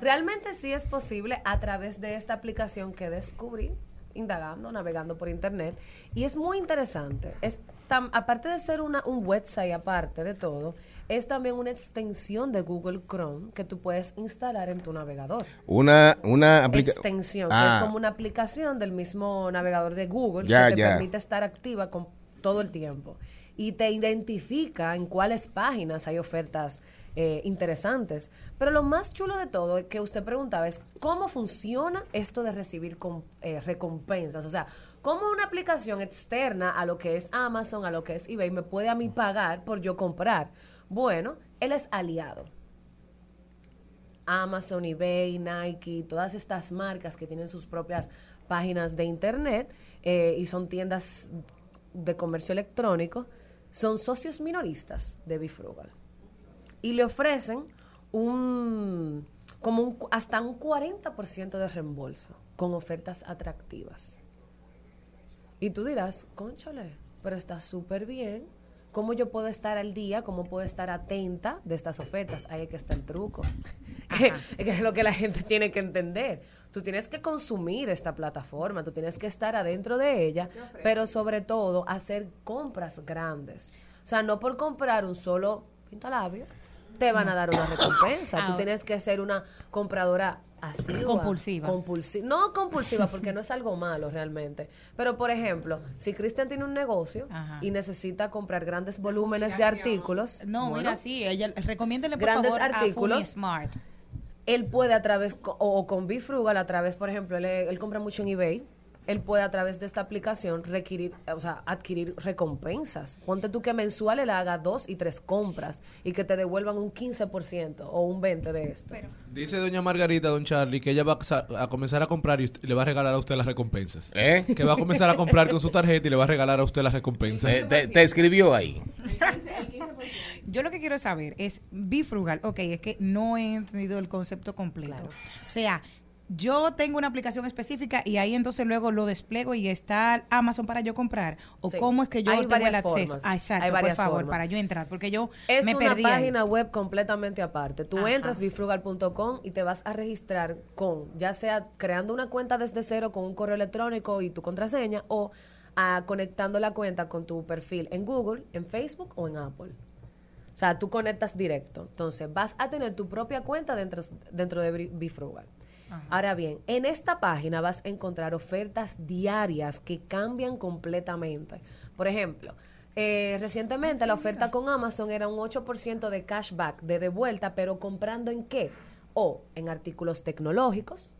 Realmente sí es posible a través de esta aplicación que descubrí indagando, navegando por internet. Y es muy interesante. Es tam- aparte de ser una, un website aparte de todo, es también una extensión de Google Chrome que tú puedes instalar en tu navegador Una, una aplicación. extensión, que Ah, es como una aplicación del mismo navegador de Google que te permite estar activa con todo el tiempo y te identifica en cuáles páginas hay ofertas eh, interesantes. Pero lo más chulo de todo que usted preguntaba es cómo funciona esto de recibir eh, recompensas. O sea, cómo una aplicación externa a lo que es Amazon, a lo que es eBay, me puede a mí pagar por yo comprar. Bueno, él es aliado. Amazon, eBay, Nike, todas estas marcas que tienen sus propias páginas de internet eh, y son tiendas de comercio electrónico, son socios minoristas de Bifrugal. Y le ofrecen un como un, hasta un 40% de reembolso con ofertas atractivas. Y tú dirás, conchole, pero está súper bien. ¿Cómo yo puedo estar al día? ¿Cómo puedo estar atenta de estas ofertas? Ahí es que está el truco. que, que es lo que la gente tiene que entender. Tú tienes que consumir esta plataforma, tú tienes que estar adentro de ella, pero sobre todo hacer compras grandes. O sea, no por comprar un solo pintalabio, te van a dar una recompensa. Tú tienes que ser una compradora asidua. Compulsiva. Compulsi- no compulsiva, porque no es algo malo realmente. Pero, por ejemplo, si Cristian tiene un negocio Ajá. y necesita comprar grandes volúmenes de artículos, No, bueno, mira, sí, ella, recomiéndele por Grandes favor artículos. a Smart. él puede a través, o, o con Bifrugal, a través, por ejemplo, él, él compra mucho en eBay, él puede a través de esta aplicación requerir, o sea, adquirir recompensas. Ponte tú que mensual él haga dos y tres compras y que te devuelvan un 15% o un 20% de esto. Dice doña Margarita, don Charlie, que ella va a, comenzar a comprar y, usted- le va a regalar a usted las recompensas. ¿Eh? Que va a comenzar a comprar con su tarjeta y le va a regalar a usted las recompensas. Eh, te, te escribió ahí. Yo lo que quiero saber es bifrugal. Ok, es que no he entendido el concepto completo. Claro. O sea, yo tengo una aplicación específica y ahí entonces luego lo despliego y está Amazon para yo comprar o Sí. cómo es que yo Hay tengo el acceso. formas. Ah, Hay exacto, por favor, formas. para yo entrar, porque yo Es me una perdí. ahí. página web completamente aparte. Tú Ajá. entras bifrugal.com y te vas a registrar con, ya sea creando una cuenta desde cero con un correo electrónico y tu contraseña o ah, conectando la cuenta con tu perfil en Google, en Facebook o en Apple. O sea, tú conectas directo. Entonces, vas a tener tu propia cuenta dentro, dentro de Bri- Ahora bien, en esta página vas a encontrar ofertas diarias que cambian completamente. Por ejemplo, eh, recientemente la oferta con Amazon era un 8% de cashback, de devuelta, pero comprando en qué? O en artículos tecnológicos,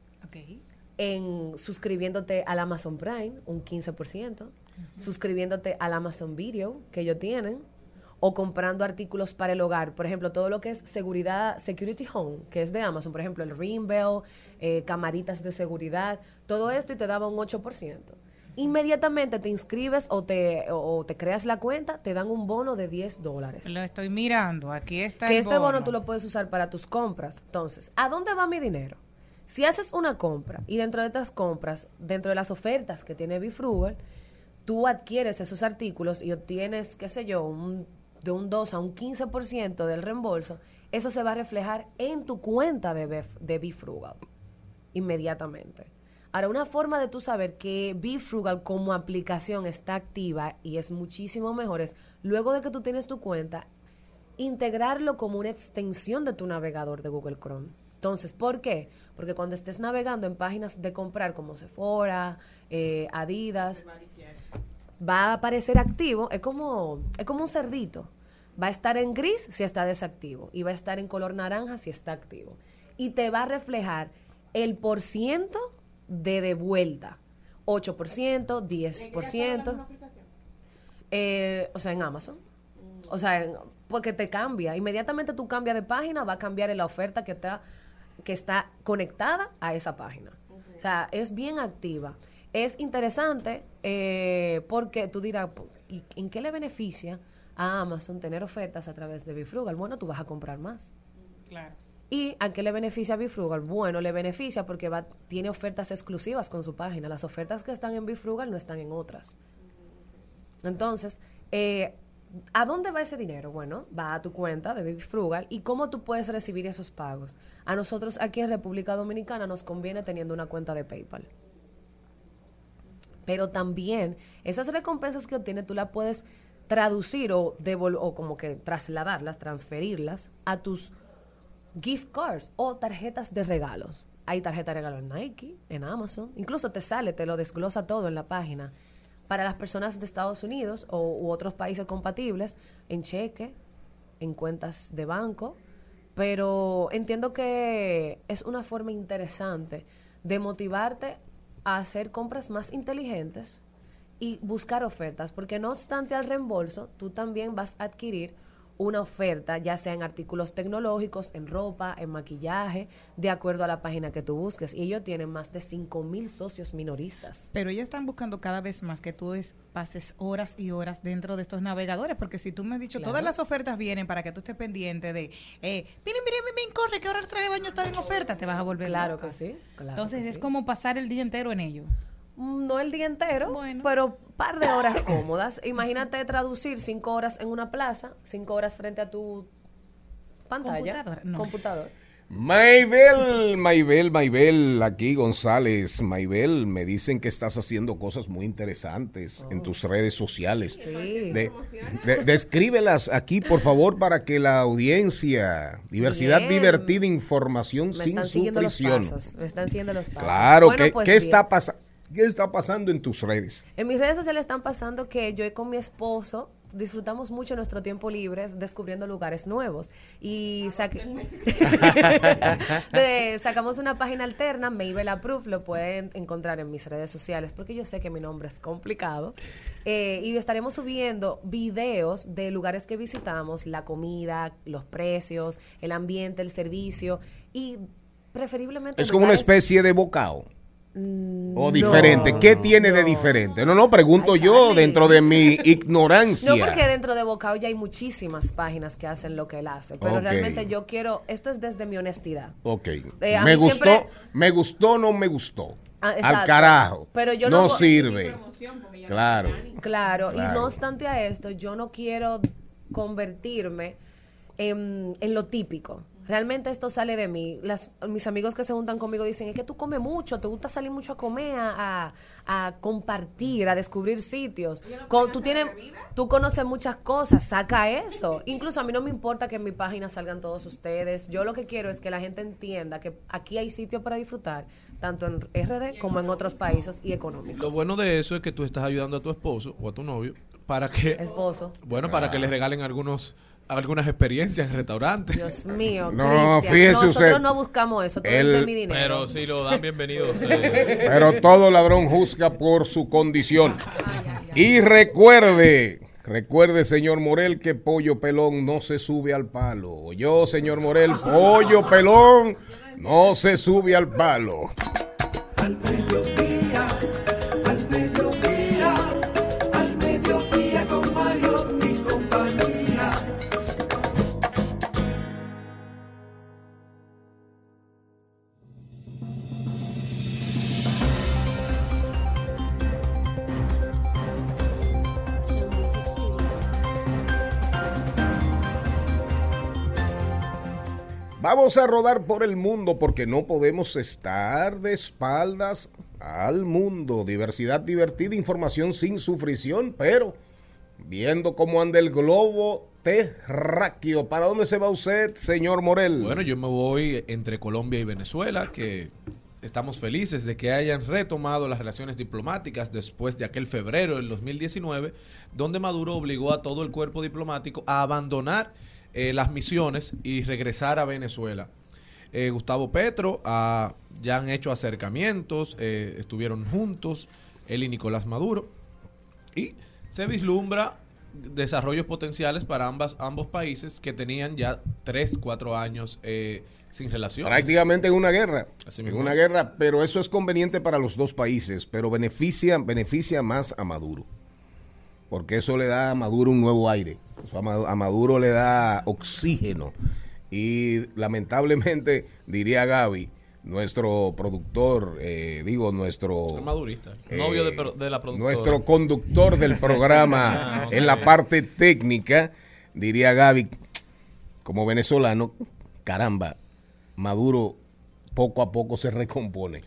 en suscribiéndote al Amazon Prime, un 15%, suscribiéndote al Amazon Video que ellos tienen, o comprando artículos para el hogar. Por ejemplo, todo lo que es seguridad, Security Home, que es de Amazon, por ejemplo, el Ring Bell, eh, camaritas de seguridad, todo esto y te daba un 8%. Inmediatamente te inscribes o te, o te creas la cuenta, te dan un bono de 10 dólares. Lo estoy mirando, aquí está Que el este bono bono. tú lo puedes usar para tus compras. Entonces, ¿a dónde va mi dinero? Si haces una compra y dentro de estas compras, dentro de las ofertas que tiene Bifrugal, tú adquieres esos artículos y obtienes, qué sé yo, un- de un 2 a un 15% del reembolso, eso se va a reflejar en tu cuenta de, Bef- de Bifrugal inmediatamente. Ahora, una forma de tú saber que Bifrugal como aplicación está activa y es muchísimo mejor es, luego de que tú tienes tu cuenta, integrarlo como una extensión de tu navegador de Google Chrome. Entonces, ¿por qué? Porque cuando estés navegando en páginas de comprar como Sephora, eh, Adidas, va a aparecer activo, es como, es como un cerdito. Va a estar en gris si está desactivo y va a estar en color naranja si está activo. Y te va a reflejar el por ciento de devuelta. 8%, 10%. Eh, o sea, en Amazon. O sea, en- porque te cambia. Inmediatamente tú cambias de página, va a cambiar en la oferta que está, que está conectada a esa página. O sea, es bien activa. Es interesante eh, porque tú dirás, "Po- ¿y ¿en qué le beneficia a Amazon tener ofertas a través de Bifrugal? Bueno, tú vas a comprar más. Claro. ¿Y a qué le beneficia a Bifrugal? Bueno, le beneficia porque va, tiene ofertas exclusivas con su página. Las ofertas que están en Bifrugal no están en otras. Entonces, eh, ¿a dónde va ese dinero? Bueno, va a tu cuenta de Bifrugal. ¿Y cómo tú puedes recibir esos pagos? A nosotros aquí en República Dominicana nos conviene teniendo una cuenta de PayPal. Pero también esas recompensas que obtienes tú las puedes traducir o, o como que trasladarlas, transferirlas a tus gift cards o tarjetas de regalos. Hay tarjeta de regalo en Nike, en Amazon, incluso te sale, te lo desglosa todo en la página. Para las personas de Estados Unidos o, u otros países compatibles, en cheque, en cuentas de banco. Pero entiendo que es una forma interesante de motivarte a hacer compras más inteligentes y buscar ofertas, porque no obstante al reembolso, tú también vas a adquirir una oferta, ya sea en artículos tecnológicos, en ropa, en maquillaje, de acuerdo a la página que tú busques. Y ellos tienen más de 5 mil socios minoristas. Pero ellos están buscando cada vez más que tú es- pases horas y horas dentro de estos navegadores, porque si tú me has dicho, Claro. todas las ofertas vienen para que tú estés pendiente de, eh, miren, miren, miren, corre, que ahora el traje de baño está en oferta, te vas a volver Claro loca. que sí. claro Entonces que es sí. como pasar el día entero en ello. No el día entero, pero par de horas cómodas. Imagínate traducir cinco horas en una plaza, cinco horas frente a tu pantalla. Computadora, no. Computador. Maybel, Maybel, Maybel, aquí González, Maybel, me dicen que estás haciendo cosas muy interesantes en tus redes sociales. Sí. De- de- descríbelas aquí, por favor, para que la audiencia, diversidad Bien. divertida, información Me sin están siguiendo los sufrición. pasos. Me están siguiendo los pasos. Claro, Bueno, ¿qué, pues qué está pasa- ¿qué está pasando en tus redes? En mis redes sociales están pasando que yo y con mi esposo disfrutamos mucho nuestro tiempo libre descubriendo lugares nuevos. Y saque- de- sacamos una página alterna, Mabel Approve, lo pueden encontrar en mis redes sociales porque yo sé que mi nombre es complicado. Eh, y estaremos subiendo videos de lugares que visitamos, la comida, los precios, el ambiente, el servicio y preferiblemente... Es como una especie de bocado. ¿O diferente? ¿Qué tiene de diferente? No, no, pregunto yo dentro de mi ignorancia. No, porque dentro de Bocao ya hay muchísimas páginas que hacen lo que él hace. Pero realmente yo quiero, esto es desde mi honestidad. Ok. Eh, me gustó, siempre- me gustó, no me gustó. Ah, Al carajo. Pero yo no no- sirve. Claro. Claro, y no obstante a esto, yo no quiero convertirme en, en lo típico. Realmente esto sale de mí. Las, mis amigos que se juntan conmigo dicen, es que tú comes mucho, te gusta salir mucho a comer, a, a- a compartir, a descubrir sitios. Co- tú, tienes, tú conoces muchas cosas, saca eso. Incluso a mí no me importa que en mi página salgan todos ustedes. Yo lo que quiero es que la gente entienda que aquí hay sitio para disfrutar, tanto en RD como en otros países y económicos. Lo bueno de eso es que tú estás ayudando a tu esposo o a tu novio para que Esposo. bueno para que les regalen algunos algunas experiencias en restaurantes. Dios mío, No, fíjese nosotros usted, no buscamos eso, todo el- es de mi dinero. Pero si lo dan bienvenidos. eh, Pero todo ladrón juzga por su condición. Y recuerde, recuerde, señor Morel, que pollo pelón no se sube al palo. Yo, señor Morel, pollo pelón no se sube al palo. Al mediodía, Vamos a rodar por el mundo porque no podemos estar de espaldas al mundo. Diversidad divertida, información sin sufrición, pero viendo cómo anda el globo terráqueo. ¿Para dónde se va usted, señor Morel? Bueno, yo me voy entre Colombia y Venezuela, que estamos felices de que hayan retomado las relaciones diplomáticas después de aquel febrero del 2019, donde Maduro obligó a todo el cuerpo diplomático a abandonar eh, las misiones y regresar a Venezuela. Eh, Gustavo Petro ah, ya han hecho acercamientos, eh, estuvieron juntos, él y Nicolás Maduro, y se vislumbra desarrollos potenciales para ambas, ambos países que tenían ya 3, 4 años eh, sin relación. Prácticamente en una guerra. Así En una es. guerra, pero eso es conveniente para los dos países, pero beneficia, beneficia más a Maduro. Porque eso le da a Maduro un nuevo aire. Eso a Ma- a Maduro le da oxígeno. Y lamentablemente, diría Gaby, nuestro productor, eh, digo, nuestro... Es madurista. Novio de pro- de la productora. Nuestro conductor del programa Ah, en la parte técnica, diría Gaby, como venezolano, caramba, Maduro poco a poco se recompone.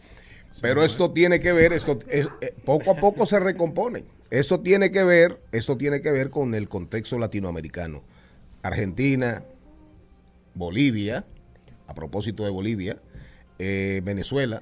Pero esto tiene que ver, esto es, eh, poco a poco se recompone. Esto tiene que ver, esto tiene que ver con el contexto latinoamericano. Argentina, Bolivia, a propósito de Bolivia, eh, Venezuela,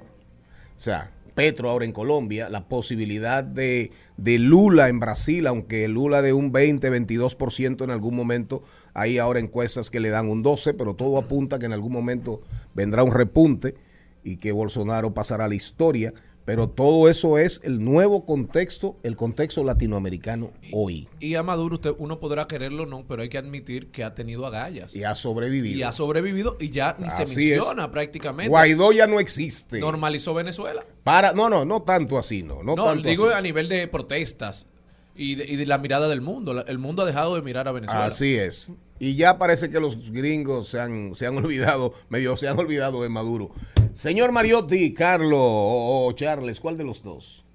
o sea, Petro ahora en Colombia, la posibilidad de, de Lula en Brasil, aunque Lula de un 20, 22% en algún momento, hay ahora encuestas que le dan un 12, pero todo apunta que en algún momento vendrá un repunte y que Bolsonaro pasará a la historia, pero todo eso es el nuevo contexto, el contexto latinoamericano hoy. Y a Maduro usted, uno podrá quererlo o no, pero hay que admitir que ha tenido agallas. Y ha sobrevivido. Y ha sobrevivido y ya ni se Así es. menciona prácticamente. Guaidó ya no existe. Normalizó Venezuela. Para, no, no, no tanto así, no. No, No, tanto digo así. a nivel de protestas y de, y de la mirada del mundo. El mundo ha dejado de mirar a Venezuela. Así es. Y ya parece que los gringos se han, se han olvidado, medio se han olvidado de Maduro. Señor Mariotti, Carlos o, o Charles, ¿cuál de los dos?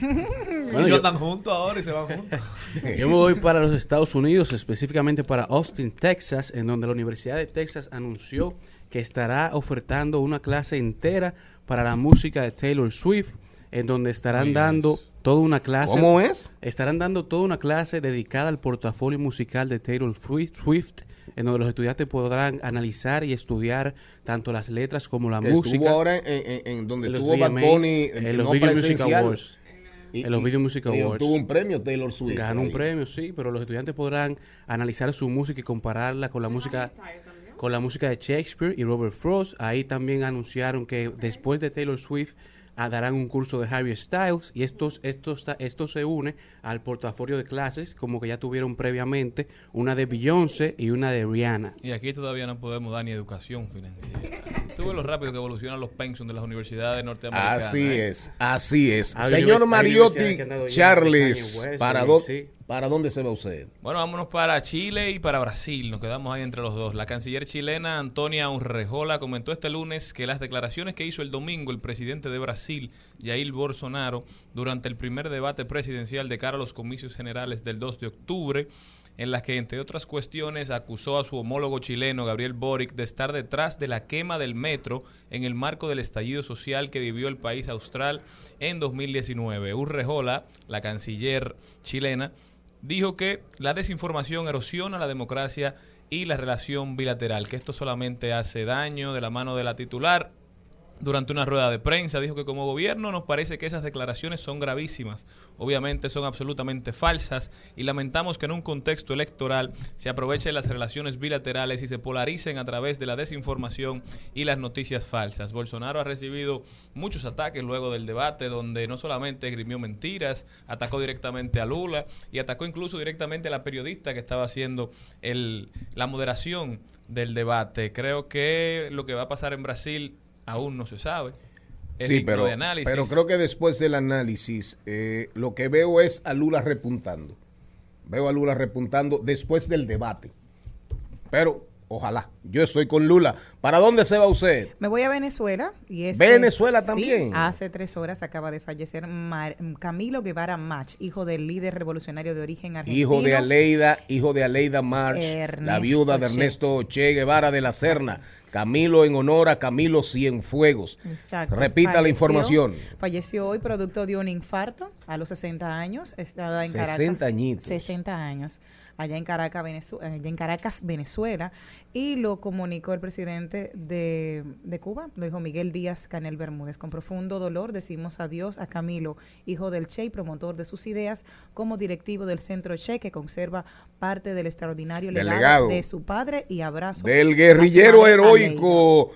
Bueno, Ellos yo- andan juntos ahora y se van juntos. Yo me voy para los Estados Unidos, específicamente para Austin, Texas, en donde la Universidad de Texas anunció que estará ofertando una clase entera para la música de Taylor Swift, en donde estarán Muy dando nice. Toda una clase. ¿Cómo es? Estarán dando toda una clase dedicada al portafolio musical de Taylor Swift, en donde los estudiantes podrán analizar y estudiar tanto las letras como la Que música. estuvo ahora en, en- en donde en los estuvo Bad Bunny, en los no Video Music. Awards. Y- en los y- Video Music y Awards. Tuvo un premio Taylor Swift. Ganó un premio, sí, pero los estudiantes podrán analizar su música y compararla con la música con la música de Shakespeare y Robert Frost. Ahí también anunciaron que después de Taylor Swift ah, darán un curso de Harry Styles y estos, estos, esto se une al portafolio de clases como que ya tuvieron previamente una de Beyoncé y una de Rihanna. Y aquí todavía no podemos dar ni educación financiera. Tú ves lo rápido que evolucionan los pensions de las universidades norteamericanas. Así ¿eh? es, así es. Hay Señor Mariotti, Charles, ¿para, dó- sí. ¿Para dónde se va usted? Bueno, vámonos para Chile y para Brasil. Nos quedamos ahí entre los dos. La canciller chilena Antonia Urrejola comentó este lunes que las declaraciones que hizo el domingo el presidente de Brasil, Jair Bolsonaro, durante el primer debate presidencial de cara a los comicios generales del 2 de octubre, en las que, entre otras cuestiones, acusó a su homólogo chileno, Gabriel Boric, de estar detrás de la quema del metro en el marco del estallido social que vivió el país austral en 2019. Urrejola, la canciller chilena, dijo que la desinformación erosiona la democracia y la relación bilateral, que esto solamente hace daño de la mano de la titular. Durante una rueda de prensa dijo que como gobierno nos parece que esas declaraciones son gravísimas, obviamente son absolutamente falsas y lamentamos que en un contexto electoral se aprovechen las relaciones bilaterales y se polaricen a través de la desinformación y las noticias falsas. Bolsonaro ha recibido muchos ataques luego del debate donde no solamente esgrimió mentiras, atacó directamente a Lula y atacó incluso directamente a la periodista que estaba haciendo el, la moderación del debate. Creo que lo que va a pasar en Brasil aún no se sabe. Es Sí, pero, de análisis. pero creo que después del análisis, eh, lo que veo es a Lula repuntando. Veo a Lula repuntando después del debate. Pero, ojalá, yo estoy con Lula. ¿Para dónde se va usted? Me voy a Venezuela y es Venezuela sí, también. hace tres horas acaba de fallecer Mar- Camilo Guevara Mach, hijo del líder revolucionario de origen argentino. Hijo de Aleida, hijo de Aleida March, la viuda de. Ernesto Che Guevara de la Serna. Camilo en honor a Camilo Cienfuegos. Exacto. Repita la información. Falleció hoy producto de un infarto a los 60 años. Estaba en 60 Caracas. añitos. 60 años. Allá en, Caracas, Venezu- allá en Caracas, Venezuela. Y lo comunicó el presidente de, de Cuba, lo dijo Miguel Díaz Canel Bermúdez. Con profundo dolor decimos adiós a Camilo, hijo del Che y promotor de sus ideas, como directivo del Centro Che, que conserva parte del extraordinario legado, de su padre y abrazo. Del guerrillero heroico.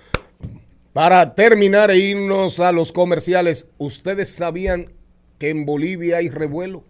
Para terminar e irnos a los comerciales, ¿ustedes sabían que en Bolivia hay revuelo?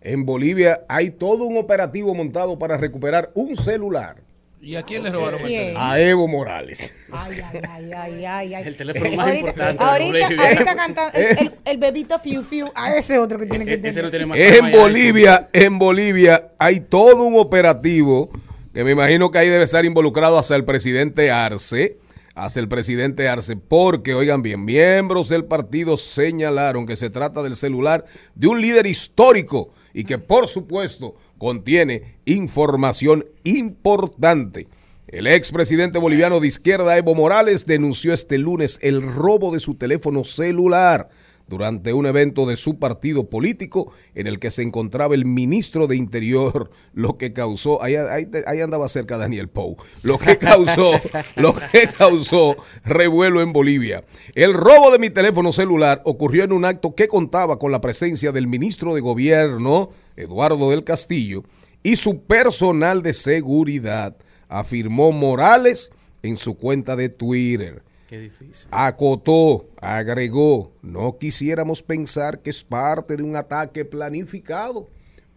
En Bolivia hay todo un operativo montado para recuperar un celular ¿Y a quién le robaron el teléfono? a Evo Morales. Ay, ay, ay, ay, ay, ay. El teléfono más ahorita, importante Ahorita, Bolivia. ahorita cantan el, el- el bebito Fiu Fiu a ese otro que tiene que Ese no tener. tiene más En Bolivia, en Bolivia hay todo un operativo que me imagino que ahí debe estar involucrado hasta el presidente Arce, hasta el presidente Arce, porque, oigan bien, miembros del partido señalaron que se trata del celular de un líder histórico y que, por supuesto, contiene información importante. El expresidente boliviano de izquierda, Evo Morales, denunció este lunes el robo de su teléfono celular durante un evento de su partido político en el que se encontraba el ministro de Interior, lo que causó, ahí, ahí- ahí andaba cerca Daniel Pou, lo que causó, lo que causó revuelo en Bolivia. El robo de mi teléfono celular ocurrió en un acto que contaba con la presencia del ministro de Gobierno, Eduardo del Castillo, y su personal de seguridad, afirmó Morales en su cuenta de Twitter. Qué difícil. Acotó, agregó, no quisiéramos pensar que es parte de un ataque planificado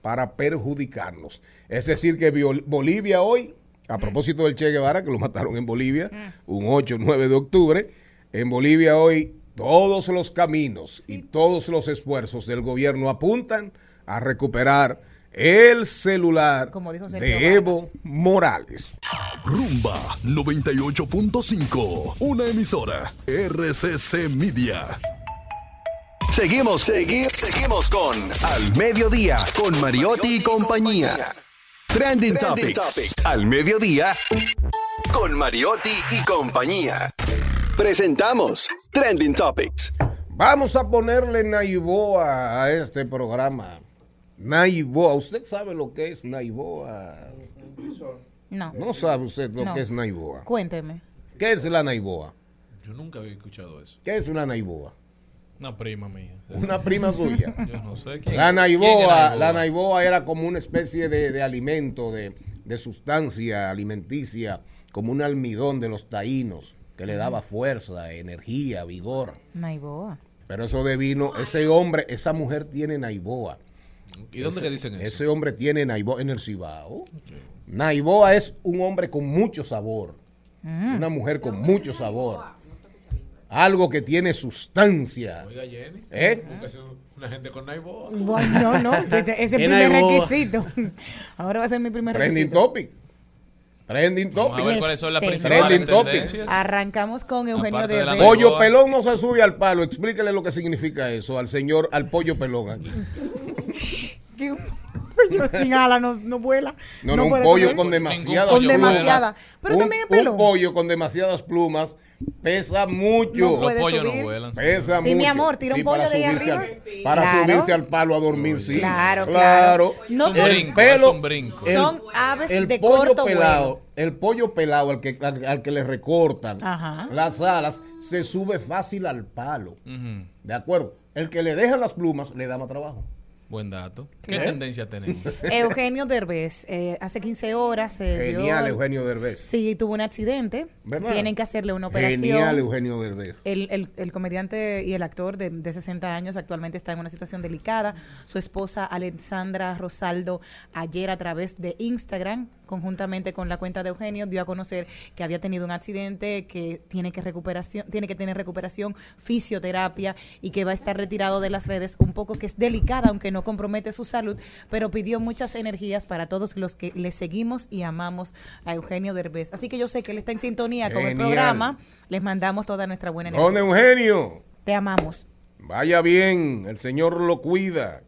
para perjudicarnos. Es decir, que Bolivia hoy, a propósito del Che Guevara, que lo mataron en Bolivia, un 8 9 de octubre, en Bolivia hoy todos los caminos y todos los esfuerzos del gobierno apuntan a recuperar el celular Como dijo de Evo. Morales. Rumba 98.5. Una emisora. RCC Media. Seguimos, seguimos, seguimos con Al Mediodía, con Mariotti y compañía. Trending, Topics. Al Mediodía, con Mariotti y compañía. Presentamos Trending Topics. Vamos a ponerle Naiboa a este programa. Naiboa, ¿usted sabe lo que es Naiboa? No. No sabe usted lo No. que es Naiboa. Cuénteme. ¿Qué es la Naiboa? Yo nunca había escuchado eso. ¿Qué es una Naiboa? Una prima mía. Una prima suya. Yo no sé quién. La quién naiboa, es la naiboa era como una especie de, de alimento, de, de sustancia alimenticia, como un almidón de los taínos, que le daba fuerza, energía, vigor. Naiboa. Pero eso de vino, ese hombre, esa mujer tiene naiboa. ¿Y dónde Ese- que dicen eso? Ese hombre tiene Naiboa en el Cibao. Naiboa es un hombre con mucho sabor. Mm. Una mujer con mucho sabor. Algo que tiene sustancia. Oiga, Jenny. ¿Eh? Una gente con naiboa. Bueno, no, no, ese ese es el primer requisito. Ahora va a ser mi primer Trending requisito. topic. Trending Vamos a topic. ver cuáles son las Este, principales Trending topics. Arrancamos con Eugenio Aparte de de. Pollo pelón no se sube al palo. Explíquele lo que significa eso al señor, al pollo pelón aquí. Que un pollo sin ala no, no vuela. No, no, un pollo comer. con demasiadas plumas. demasiada. Pero un, también es un pelón. pollo con demasiadas plumas pesa No mucho. puede Los pollos subir. no vuelan. Pesa Sí, mucho. mi amor, tira un pollo de ahí arriba. al- para Claro. subirse al palo a dormir, sí. Claro, claro. No son- brinco, pelo- es un brinco. el- Son aves el de pollo corto pelado, vuelo. el pollo pelado al que, al, al que le recortan Ajá. las alas, se sube fácil al palo. ¿De acuerdo? El que le deja las plumas le da más trabajo. Buen dato. ¿Qué ¿Eh? tendencia tenemos? Eugenio Derbez, eh, hace 15 horas dio- Genial, Eugenio Derbez. Sí, tuvo un accidente. ¿Verdad? Tienen que hacerle una operación. Genial, Eugenio Derbez. El, el- el comediante y el actor de, de 60 años actualmente está en una situación delicada. Su esposa Alexandra Rosaldo ayer a través de Instagram, conjuntamente con la cuenta de Eugenio, dio a conocer que había tenido un accidente, que tiene que recuperación, tiene que tener recuperación, fisioterapia y que va a estar retirado de las redes un poco que es delicada, aunque no compromete su salud, pero pidió muchas energías para todos los que le seguimos y amamos a Eugenio Derbez. Así que yo sé que él está en sintonía con el programa. Les mandamos toda nuestra buena Don energía. Eugenio, Te amamos. vaya bien, el Señor lo cuida.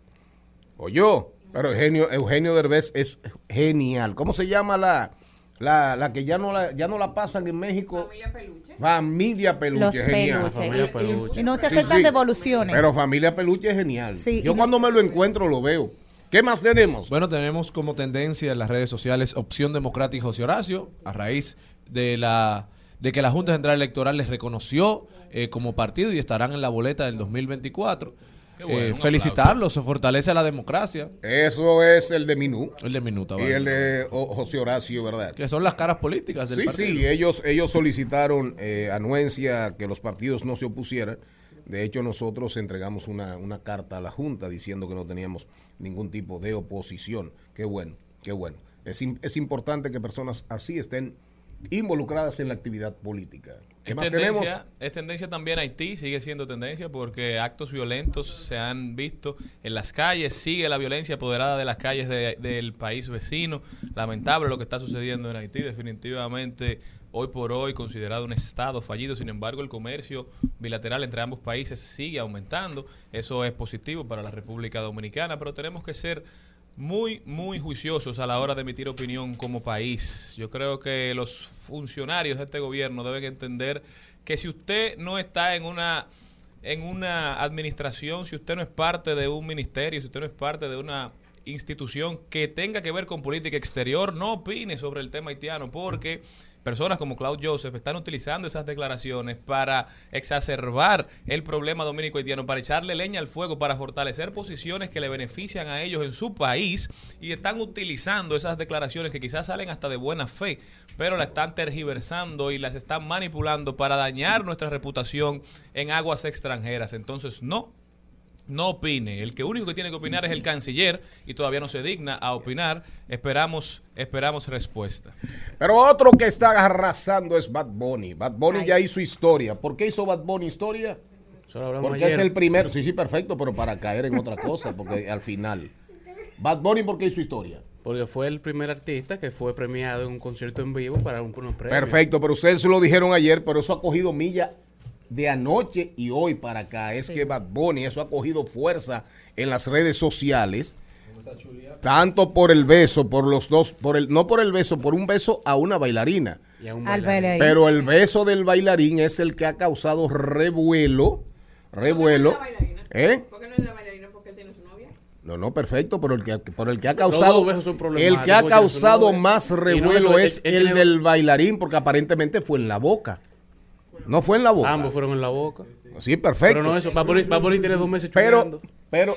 O yo, pero Eugenio, Eugenio Derbez es genial. ¿Cómo se llama la, la, la que ya no la, ya no la pasan en México? Familia Peluche. Familia Peluche, Los genial. familia Y- y- peluche. Y, no se aceptan sí. devoluciones. Pero Familia Peluche es genial. Sí, Yo cuando me lo encuentro lo veo. ¿Qué más tenemos? Bueno, tenemos como tendencia en las redes sociales Opción Democrática y José Horacio, a raíz de la de que la Junta Central Electoral les reconoció eh, como partido y estarán en la boleta del 2024. Qué bueno, Eh, un felicitarlos, se fortalece la democracia. Eso es el de Minú El de minuto. y el de José Horacio, ¿verdad? Que son las caras políticas del Sí, partido. sí, ellos, ellos solicitaron eh, anuencia que los partidos no se opusieran. De hecho, nosotros entregamos una, una carta a la Junta diciendo que no teníamos ningún tipo de oposición. Qué bueno, qué bueno. Es, es importante que personas así estén involucradas en la actividad política. ¿Qué Es más tenemos? tendencia, es tendencia también Haití, sigue siendo tendencia porque actos violentos se han visto en las calles, sigue la violencia apoderada de las calles de- del país vecino. Lamentable lo que está sucediendo en Haití, definitivamente hoy por hoy considerado un estado fallido, sin embargo el comercio bilateral entre ambos países sigue aumentando, eso es positivo para la República Dominicana, pero tenemos que ser muy, muy juiciosos a la hora de emitir opinión como país. Yo creo que los funcionarios de este gobierno deben entender que si usted no está en una en una administración, si usted no es parte de un ministerio, si usted no es parte de una institución que tenga que ver con política exterior, no opine sobre el tema haitiano, porque personas como Claude Joseph están utilizando esas declaraciones para exacerbar el problema dominico haitiano, para echarle leña al fuego, para fortalecer posiciones que le benefician a ellos en su país y están utilizando esas declaraciones que quizás salen hasta de buena fe, pero la están tergiversando y las están manipulando para dañar nuestra reputación en aguas extranjeras. Entonces, no, no opine. El que único que tiene que opinar es el canciller y todavía no se digna a opinar. Esperamos, esperamos respuesta. Pero otro que está arrasando es Bad Bunny. Bad Bunny ya hizo historia. ¿Por qué hizo Bad Bunny historia? Solo hablamos Porque ayer. es el primero. Sí, sí, perfecto, pero para caer en otra cosa, porque al final. Bad Bunny, ¿por qué hizo historia? Porque fue el primer artista que fue premiado en un concierto en vivo para un, unos premios. Perfecto, pero ustedes se lo dijeron ayer, pero eso ha cogido milla de anoche y hoy para acá. Es que Bad Bunny, eso ha cogido fuerza en las redes sociales. Tanto por el beso, por los dos, por el, no por el beso, por un beso a una bailarina. Y a un Al bailarín. bailarín. Pero el beso del bailarín es el que ha causado revuelo. Revuelo. ¿Eh? ¿Por qué no es la bailarina? Porque él tiene su novia. No, no, perfecto, pero el que, por el que ha causado el que ha causado más no revuelo es él el del bailarín, porque aparentemente fue en la boca. No fue en la boca. Ambos fueron en la boca. Sí, perfecto. Pero no eso. Bunny, Bad Bunny tiene dos meses Pero, pero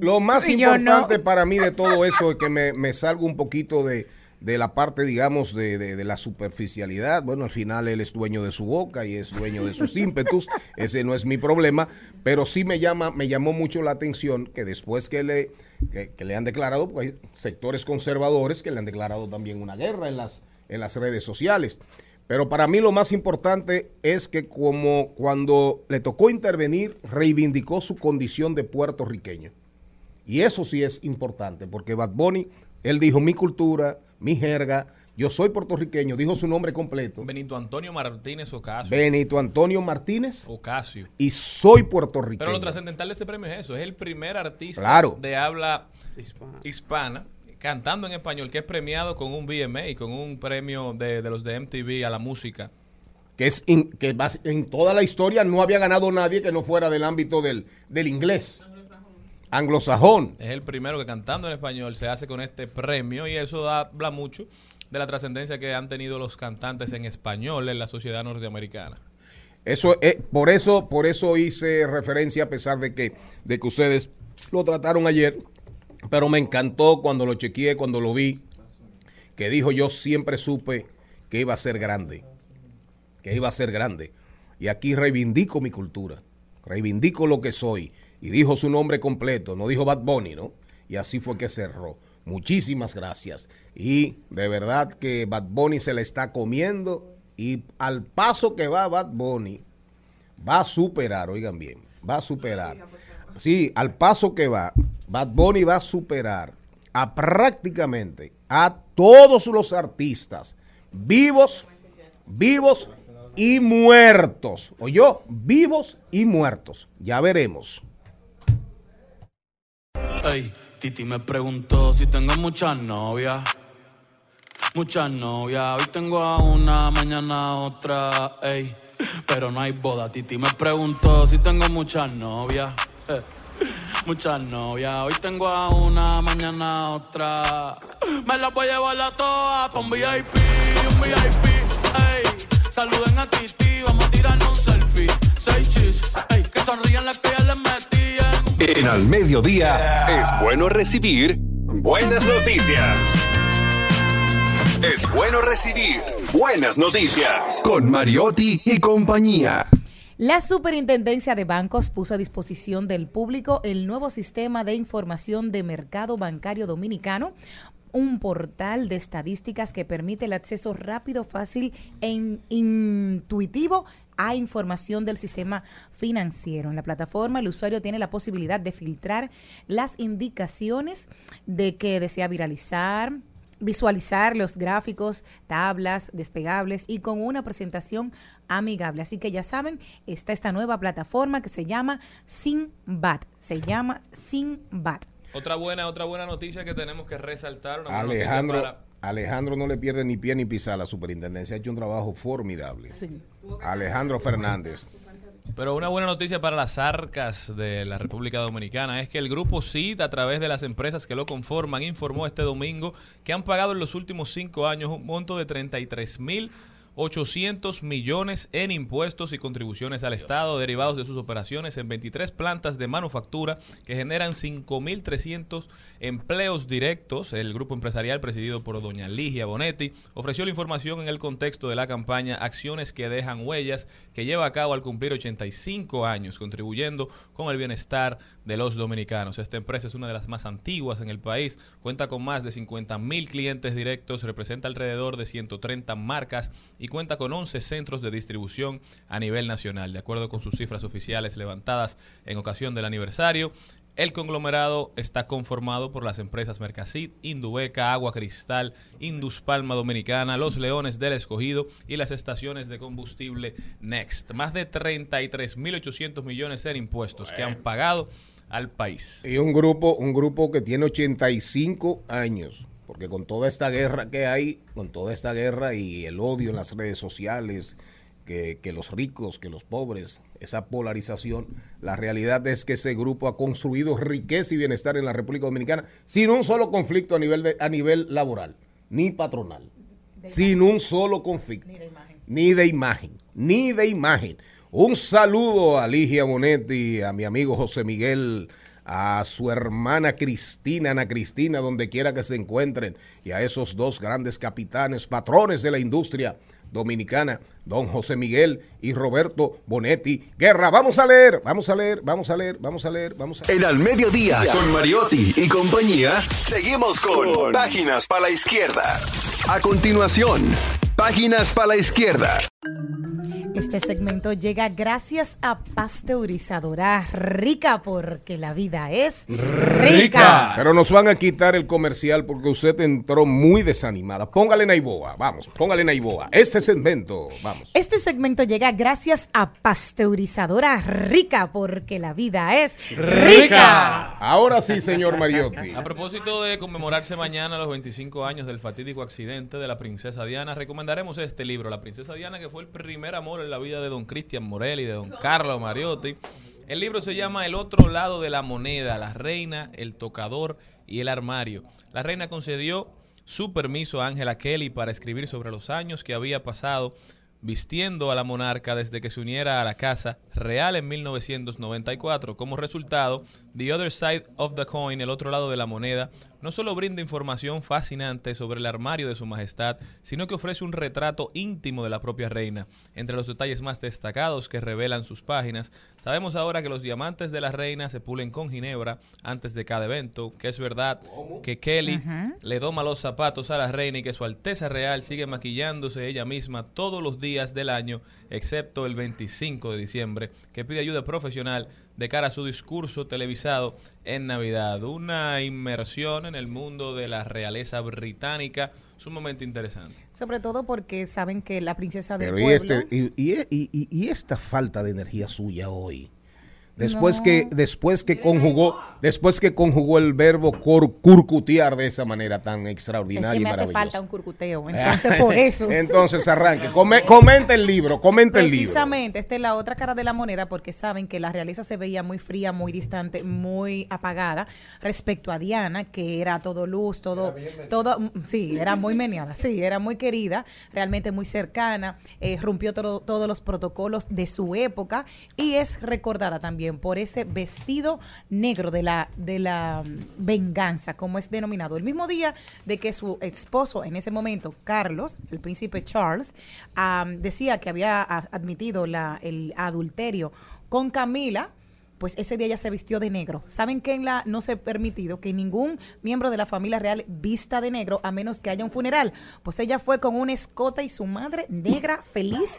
lo más importante no. para mí de todo eso es que me, me salgo un poquito de, de la parte, digamos, de, de- de la superficialidad. Bueno, al final él es dueño de su boca y es dueño de sus ímpetus. Ese no es mi problema. Pero sí me llama, me llamó mucho la atención que después que le, que, que le han declarado, pues hay sectores conservadores que le han declarado también una guerra en las, en las redes sociales. Pero para mí lo más importante es que como cuando le tocó intervenir, reivindicó su condición de puertorriqueño. Y eso sí es importante, porque Bad Bunny, él dijo mi cultura, mi jerga, yo soy puertorriqueño, dijo su nombre completo. Benito Antonio Martínez Ocasio. Benito Antonio Martínez Ocasio. y soy puertorriqueño. Pero lo trascendental de ese premio es eso, es el primer artista Claro. de habla hispana. Cantando en español que es premiado con un BMA y con un premio de, de los de MTV a la música. que es in- que en toda la historia no había ganado nadie que no fuera del ámbito del, del inglés. Anglosajón. Es el primero que cantando en español se hace con este premio y eso da- habla mucho de la trascendencia que han tenido los cantantes en español en la sociedad norteamericana. Eso es, por eso, por eso hice referencia a pesar de que, de que ustedes lo trataron ayer, pero me encantó cuando lo chequeé, cuando lo vi, que dijo yo siempre supe que iba a ser grande, que iba a ser grande. Y aquí reivindico mi cultura, reivindico lo que soy. Y dijo su nombre completo, no dijo Bad Bunny, ¿no? Y así fue que cerró. Muchísimas gracias. Y de verdad que Bad Bunny se le está comiendo y al paso que va Bad Bunny, va a superar, oigan bien, va a superar. Sí, al paso que va, Bad Bunny va a superar a prácticamente a todos los artistas vivos, vivos y muertos. yo Vivos y muertos. Ya veremos. Ey, Titi me preguntó si tengo muchas novias. Muchas novias. Hoy tengo a una, mañana a otra. Ey, pero no hay boda. Titi me preguntó si tengo muchas novias. Muchas novias. Hoy tengo a una, mañana a otra. Me las voy a llevar a todas pa' un VIP, un VIP. Ey, saluden a Titi, vamos a tirarnos un selfie. Seis chis, ey, que sonrían las que ya les metí en En al mediodía es bueno recibir buenas noticias. Es bueno recibir buenas noticias con Mariotti y compañía. La Superintendencia de Bancos puso a disposición del público el nuevo sistema de información de mercado bancario dominicano, un portal de estadísticas que permite el acceso rápido, fácil e in- intuitivo a información del sistema financiero. En la plataforma el usuario tiene la posibilidad de filtrar las indicaciones de que desea viralizar, visualizar los gráficos, tablas despegables y con una presentación amigable. Así que ya saben, está esta nueva plataforma que se llama Sinbad. Se llama Sinbad. Otra buena, otra buena noticia que tenemos que resaltar. Una Alejandro, para- Alejandro no le pierde ni pie ni pisa a la superintendencia. Ha hecho un trabajo formidable. Alejandro Fernández. Pero una buena noticia para las arcas de la República Dominicana es que el grupo CID, a través de las empresas que lo conforman, informó este domingo que han pagado en los últimos cinco años un monto de 33 mil 800 millones en impuestos y contribuciones al Estado derivados de sus operaciones en 23 plantas de manufactura que generan 5.300 empleos directos. El grupo empresarial presidido por doña Ligia Bonetti ofreció la información en el contexto de la campaña Acciones que dejan huellas que lleva a cabo al cumplir 85 años, contribuyendo con el bienestar de los dominicanos. Esta empresa es una de las más antiguas en el país, cuenta con más de 50 mil clientes directos, representa alrededor de 130 marcas y cuenta con 11 centros de distribución a nivel nacional. De acuerdo con sus cifras oficiales levantadas en ocasión del aniversario, el conglomerado está conformado por las empresas Mercasit, Indubeca, Agua Cristal, Indus Palma Dominicana, Los Leones del Escogido y las estaciones de combustible Next. Más de 33.800 millones en impuestos que han pagado al país. Y un grupo, un grupo que tiene 85 años, porque con toda esta guerra que hay, con toda esta guerra y el odio en las redes sociales, que, que los ricos, que los pobres, esa polarización, la realidad es que ese grupo ha construido riqueza y bienestar en la República Dominicana sin un solo conflicto a nivel, de, a nivel laboral, ni patronal, sin un solo conflicto, ni de imagen, ni de imagen. Un saludo a Ligia Bonetti, a mi amigo José Miguel, a su hermana Cristina, Ana Cristina, donde quiera que se encuentren, y a esos dos grandes capitanes, patrones de la industria dominicana, don José Miguel y Roberto Bonetti. Guerra, vamos a leer, vamos a leer, vamos a leer, vamos a leer, vamos a leer. En al mediodía con Mariotti y compañía, seguimos con Páginas para la Izquierda. A continuación, páginas para la izquierda. Este segmento llega gracias a Pasteurizadora Rica, porque la vida es rica. Pero nos van a quitar el comercial porque usted entró muy desanimada. Póngale Naiboa, vamos, póngale Naiboa. Este segmento, vamos. Este segmento llega gracias a Pasteurizadora Rica, porque la vida es rica. Ahora sí, señor Mariotti. A propósito de conmemorarse mañana los 25 años del fatídico accidente de la princesa Diana, recomendaremos este libro, La princesa Diana, que fue el primer amor en la vida de don Cristian Morel y de don Carlos Mariotti. El libro se llama El otro lado de la moneda, la reina, el tocador y el armario. La reina concedió su permiso a Angela Kelly para escribir sobre los años que había pasado vistiendo a la monarca desde que se uniera a la Casa Real en 1994. Como resultado, The Other Side of the Coin, el otro lado de la moneda, no solo brinda información fascinante sobre el armario de su majestad, sino que ofrece un retrato íntimo de la propia reina. Entre los detalles más destacados que revelan sus páginas, sabemos ahora que los diamantes de la reina se pulen con ginebra antes de cada evento, que es verdad que Kelly le doma los zapatos a la reina y que su Alteza Real sigue maquillándose ella misma todos los días del año, excepto el 25 de diciembre, que pide ayuda profesional de cara a su discurso televisado en Navidad. Una inmersión en el mundo de la realeza británica sumamente interesante. Sobre todo porque saben que la princesa del Pero y, pueblo... este, y, y- y- y esta falta de energía suya hoy. Después que después que conjugó después que conjugó el verbo cor- curcutear de esa manera tan es extraordinaria que y me hace maravillosa. falta un curcuteo, entonces por eso. Entonces arranque, Come- comenta el libro, comenta el libro. Precisamente, esta es la otra cara de la moneda porque saben que la realeza se veía muy fría, muy distante, muy apagada respecto a Diana, que era todo luz, todo, todo, mm, sí, era muy meneada, sí, era muy querida, realmente muy cercana, eh, rompió todo- todos los protocolos de su época y es recordada también por ese vestido negro de la, de la mm, venganza, como es denominado. El mismo día de que su esposo, en ese momento, Carlos, el príncipe Charles, decía que había a- admitido el adulterio con Camila, pues ese día ella se vistió de negro. ¿Saben que en la no se ha permitido que ningún miembro de la familia real vista de negro a menos que haya un funeral? Pues ella fue con una escota y su madre negra, feliz,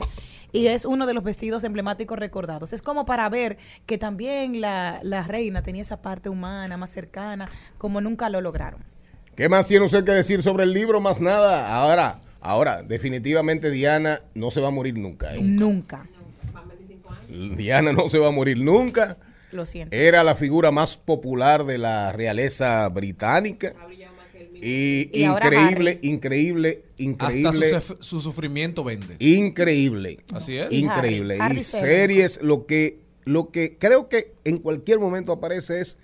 y es uno de los vestidos emblemáticos recordados. Es como para ver que también la, la reina tenía esa parte humana más cercana, como nunca lo lograron. ¿Qué más tiene usted que decir sobre el libro? Más nada. Ahora, ahora, definitivamente Diana no se va a morir nunca. ¿eh? Nunca. Diana no se va a morir nunca. Lo siento. Era la figura más popular de la realeza británica. Y, Y ahora increíble, increíble, increíble. Hasta su, suf- su sufrimiento vende. Increíble. Así es. Increíble. Y Harry- Y Harry series, lo que, lo que creo que en cualquier momento aparece es.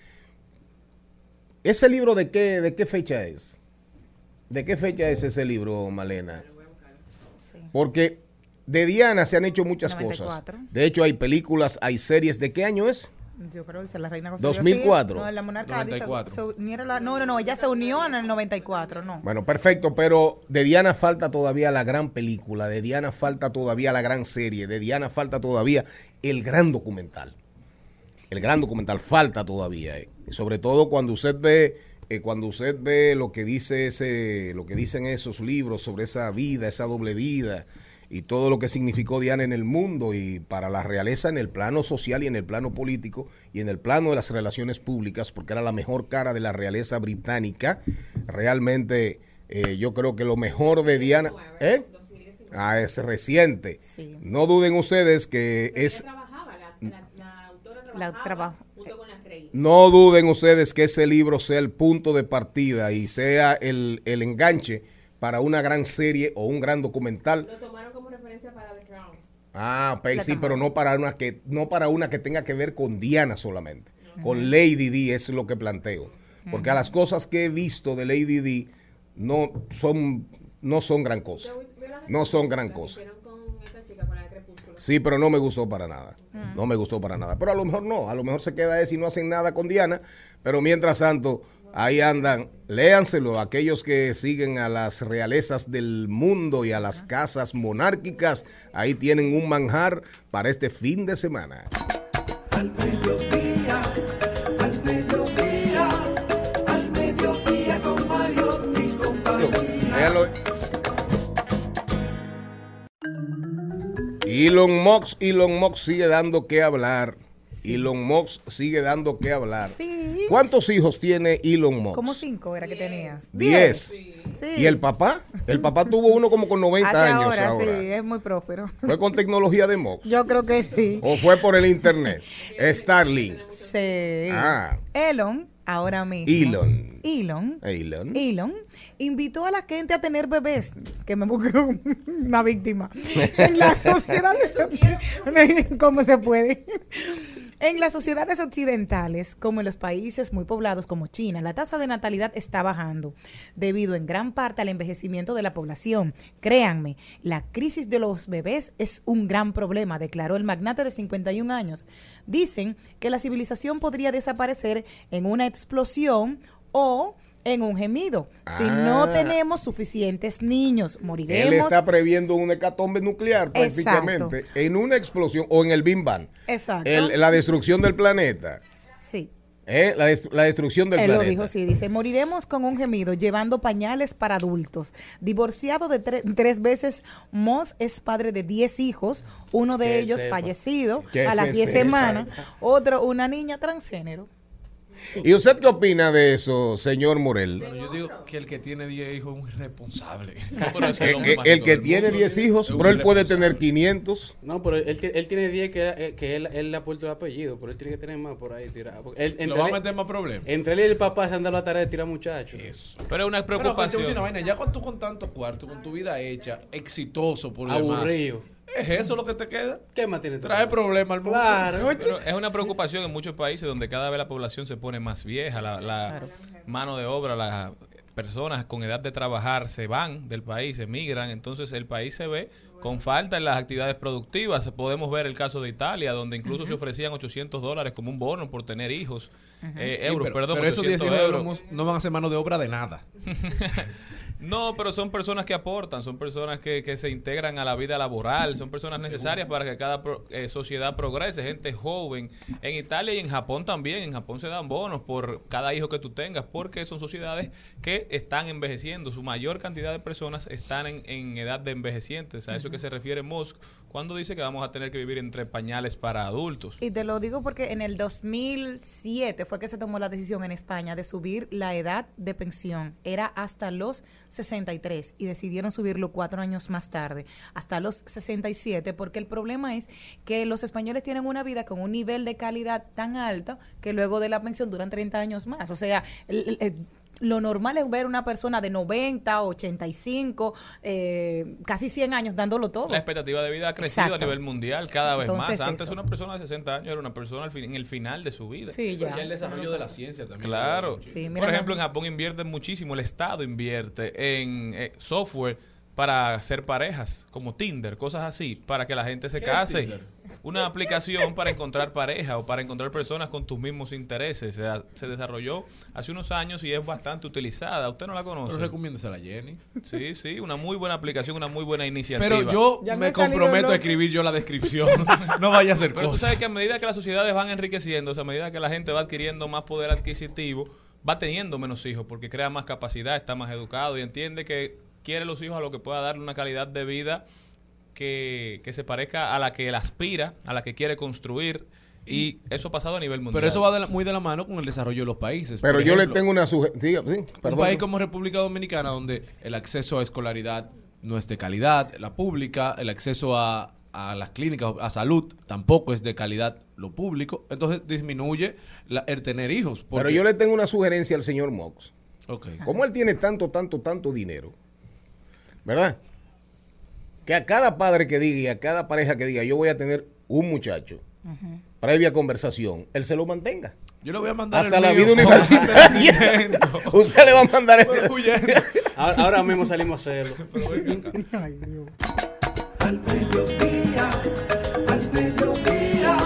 ¿Ese libro de qué, de qué fecha es? ¿De qué fecha es ese libro, Malena? Porque de Diana se han hecho muchas 94. cosas. De hecho, hay películas, hay series. ¿De qué año es? Yo creo que la reina concedió, 2004. sí. No, la monarca dice- 94. se uniera la- no, no, no, ella se unió en el 94, no. Bueno, perfecto, pero de Diana falta todavía la gran película, de Diana falta todavía la gran serie, de Diana falta todavía el gran documental. El gran documental falta todavía, eh. Y sobre todo cuando usted ve eh, cuando usted ve lo que dice ese lo que dicen esos libros sobre esa vida, esa doble vida y todo lo que significó Diana en el mundo y para la realeza en el plano social y en el plano político y en el plano de las relaciones públicas, porque era la mejor cara de la realeza británica. Realmente eh, yo creo que lo mejor de Diana... ¿Eh? Ah, es reciente. No duden ustedes que es... La trabajo. No duden ustedes que ese libro sea el punto de partida y sea el, el enganche para una gran serie o un gran documental. Lo tomaron como referencia para The Crown. Ah, pues sí, pero no para una que no para una que tenga que ver con Diana solamente. Con Lady D es lo que planteo. Porque a las cosas que he visto de Lady D no son no son gran cosa. No son gran cosa. Sí, pero no me gustó para nada. No me gustó para nada. Pero a lo mejor no. A lo mejor se queda ese y no hacen nada con Diana. Pero mientras tanto, ahí andan. Léanselo. Aquellos que siguen a las realezas del mundo y a las casas monárquicas. Ahí tienen un manjar para este fin de semana. Al mediodía, al mediodía, al mediodía con Mario y compañía. Elon Musk, Elon Musk sigue dando que hablar. Elon Musk sigue dando que hablar. Sí. ¿Cuántos hijos tiene Elon Musk? Como cinco era que tenías. Diez. Sí. ¿Y el papá? El papá tuvo uno como con 90 Hace años ahora, ahora. sí, es muy próspero. ¿Fue con tecnología de Musk? Yo creo que sí. ¿O fue por el internet? Starlink. Sí. Ah. Elon, ahora mismo. Elon. Elon. Elon. Elon invitó a la gente a tener bebés, que me busque una víctima. En las sociedades ¿Cómo se puede? En las sociedades occidentales, como en los países muy poblados como China, la tasa de natalidad está bajando debido en gran parte al envejecimiento de la población. Créanme, la crisis de los bebés es un gran problema, declaró el magnate de 51 años. Dicen que la civilización podría desaparecer en una explosión o en un gemido. Si no Ah. tenemos suficientes niños, moriremos. Él está previendo una hecatombe nuclear prácticamente en una explosión o en el Big Bang. Exacto. El- la destrucción del planeta. Sí. ¿eh? La, dest- la destrucción del Él lo planeta. dijo, sí, dice, moriremos con un gemido llevando pañales para adultos. Divorciado de tre- tres veces, Moss es padre de diez hijos, uno de ellos sepa. fallecido a las se diez sepa. semanas, otro una niña transgénero. ¿Y usted qué opina de eso, señor Morel? Bueno, yo digo que el que tiene 10 hijos es un irresponsable. El, el- el que tiene 10 hijos, pero él puede tener 500. No, pero él, él tiene 10 que, eh, que él, él le ha puesto el apellido, pero él tiene que tener más por ahí tirado. Porque él- entre va a meter más problemas. Entre él y el papá se han dado la tarea de tirar muchachos. Pero es una Pero, preocupación. una vaina, ya cuando tú con tanto cuarto, con tu vida hecha, exitoso por lo Aburrido. demás, ¿Es eso lo que te queda? ¿Qué más tiene? Trae problemas al mundo. Claro. Pero es una preocupación en muchos países donde cada vez la población se pone más vieja, la, la mano de obra, las personas con edad de trabajar se van del país, emigran, entonces el país se ve con falta en las actividades productivas. Podemos ver el caso de Italia, donde incluso se ofrecían 800 dólares como un bono por tener hijos, eh, Sí, euros, pero, perdón, pero esos 800 10 euros. euros no van a ser mano de obra de nada. No, pero son personas que aportan, son personas que, que se integran a la vida laboral, son personas necesarias para que cada pro- eh, sociedad progrese, gente joven. En Italia y en Japón también, en Japón se dan bonos por cada hijo que tú tengas, porque son sociedades que están envejeciendo, su mayor cantidad de personas están en, en edad de envejecientes, a eso que se refiere Musk cuando dice que vamos a tener que vivir entre pañales para adultos. Y te lo digo porque en el 2007 fue que se tomó la decisión en España de subir la edad de pensión. Era hasta los 63 y decidieron subirlo cuatro años más tarde, hasta los 67, porque el problema es que los españoles tienen una vida con un nivel de calidad tan alto que luego de la pensión duran 30 años más. O sea, el- lo normal es ver una persona de 90, 85, eh, casi 100 años dándolo todo. La expectativa de vida ha crecido Exacto. a nivel mundial cada vez Entonces, más. Antes eso. una persona de 60 años era una persona en el final de su vida. Sí, ya. El desarrollo de la ciencia también. Claro. Sí, mira, Por ejemplo, en Japón invierten muchísimo, el Estado invierte en eh, software para hacer parejas, como Tinder, cosas así, para que la gente se ¿Qué es case. Una aplicación para encontrar pareja o para encontrar personas con tus mismos intereses. O sea, se desarrolló hace unos años y es bastante utilizada. ¿Usted no la conoce? Pero recomiéndesela a Jenny. Sí, sí, una muy buena aplicación, una muy buena iniciativa. Pero yo Ya me me comprometo a escribir yo la descripción. no vaya a ser Pero tú cosa. sabes que a medida que las sociedades van enriqueciendo, a medida que la gente va adquiriendo más poder adquisitivo, va teniendo menos hijos porque crea más capacidad, está más educado y entiende que quiere los hijos a lo que pueda darle una calidad de vida que, que se parezca a la que él aspira, a la que quiere construir. Y eso ha pasado a nivel mundial. Pero eso va de la- muy de la mano con el desarrollo de los países. Pero Por yo le tengo una sugerencia. Sí, Un país como República Dominicana, donde el acceso a escolaridad no es de calidad, la pública, el acceso a, a las clínicas, a salud, tampoco es de calidad lo público, entonces disminuye la- el tener hijos. Pero yo le tengo una sugerencia al señor Mox. Ok. Como él tiene tanto, tanto, tanto dinero, ¿verdad? Que a cada padre que diga y a cada pareja que diga, yo voy a tener un muchacho, previa conversación, él se lo mantenga. Yo le voy a mandar Hasta el la mío vida universitaria. Usted le va a mandar el... Ahora, ahora mismo salimos a hacerlo. Al mediodía, al mediodía,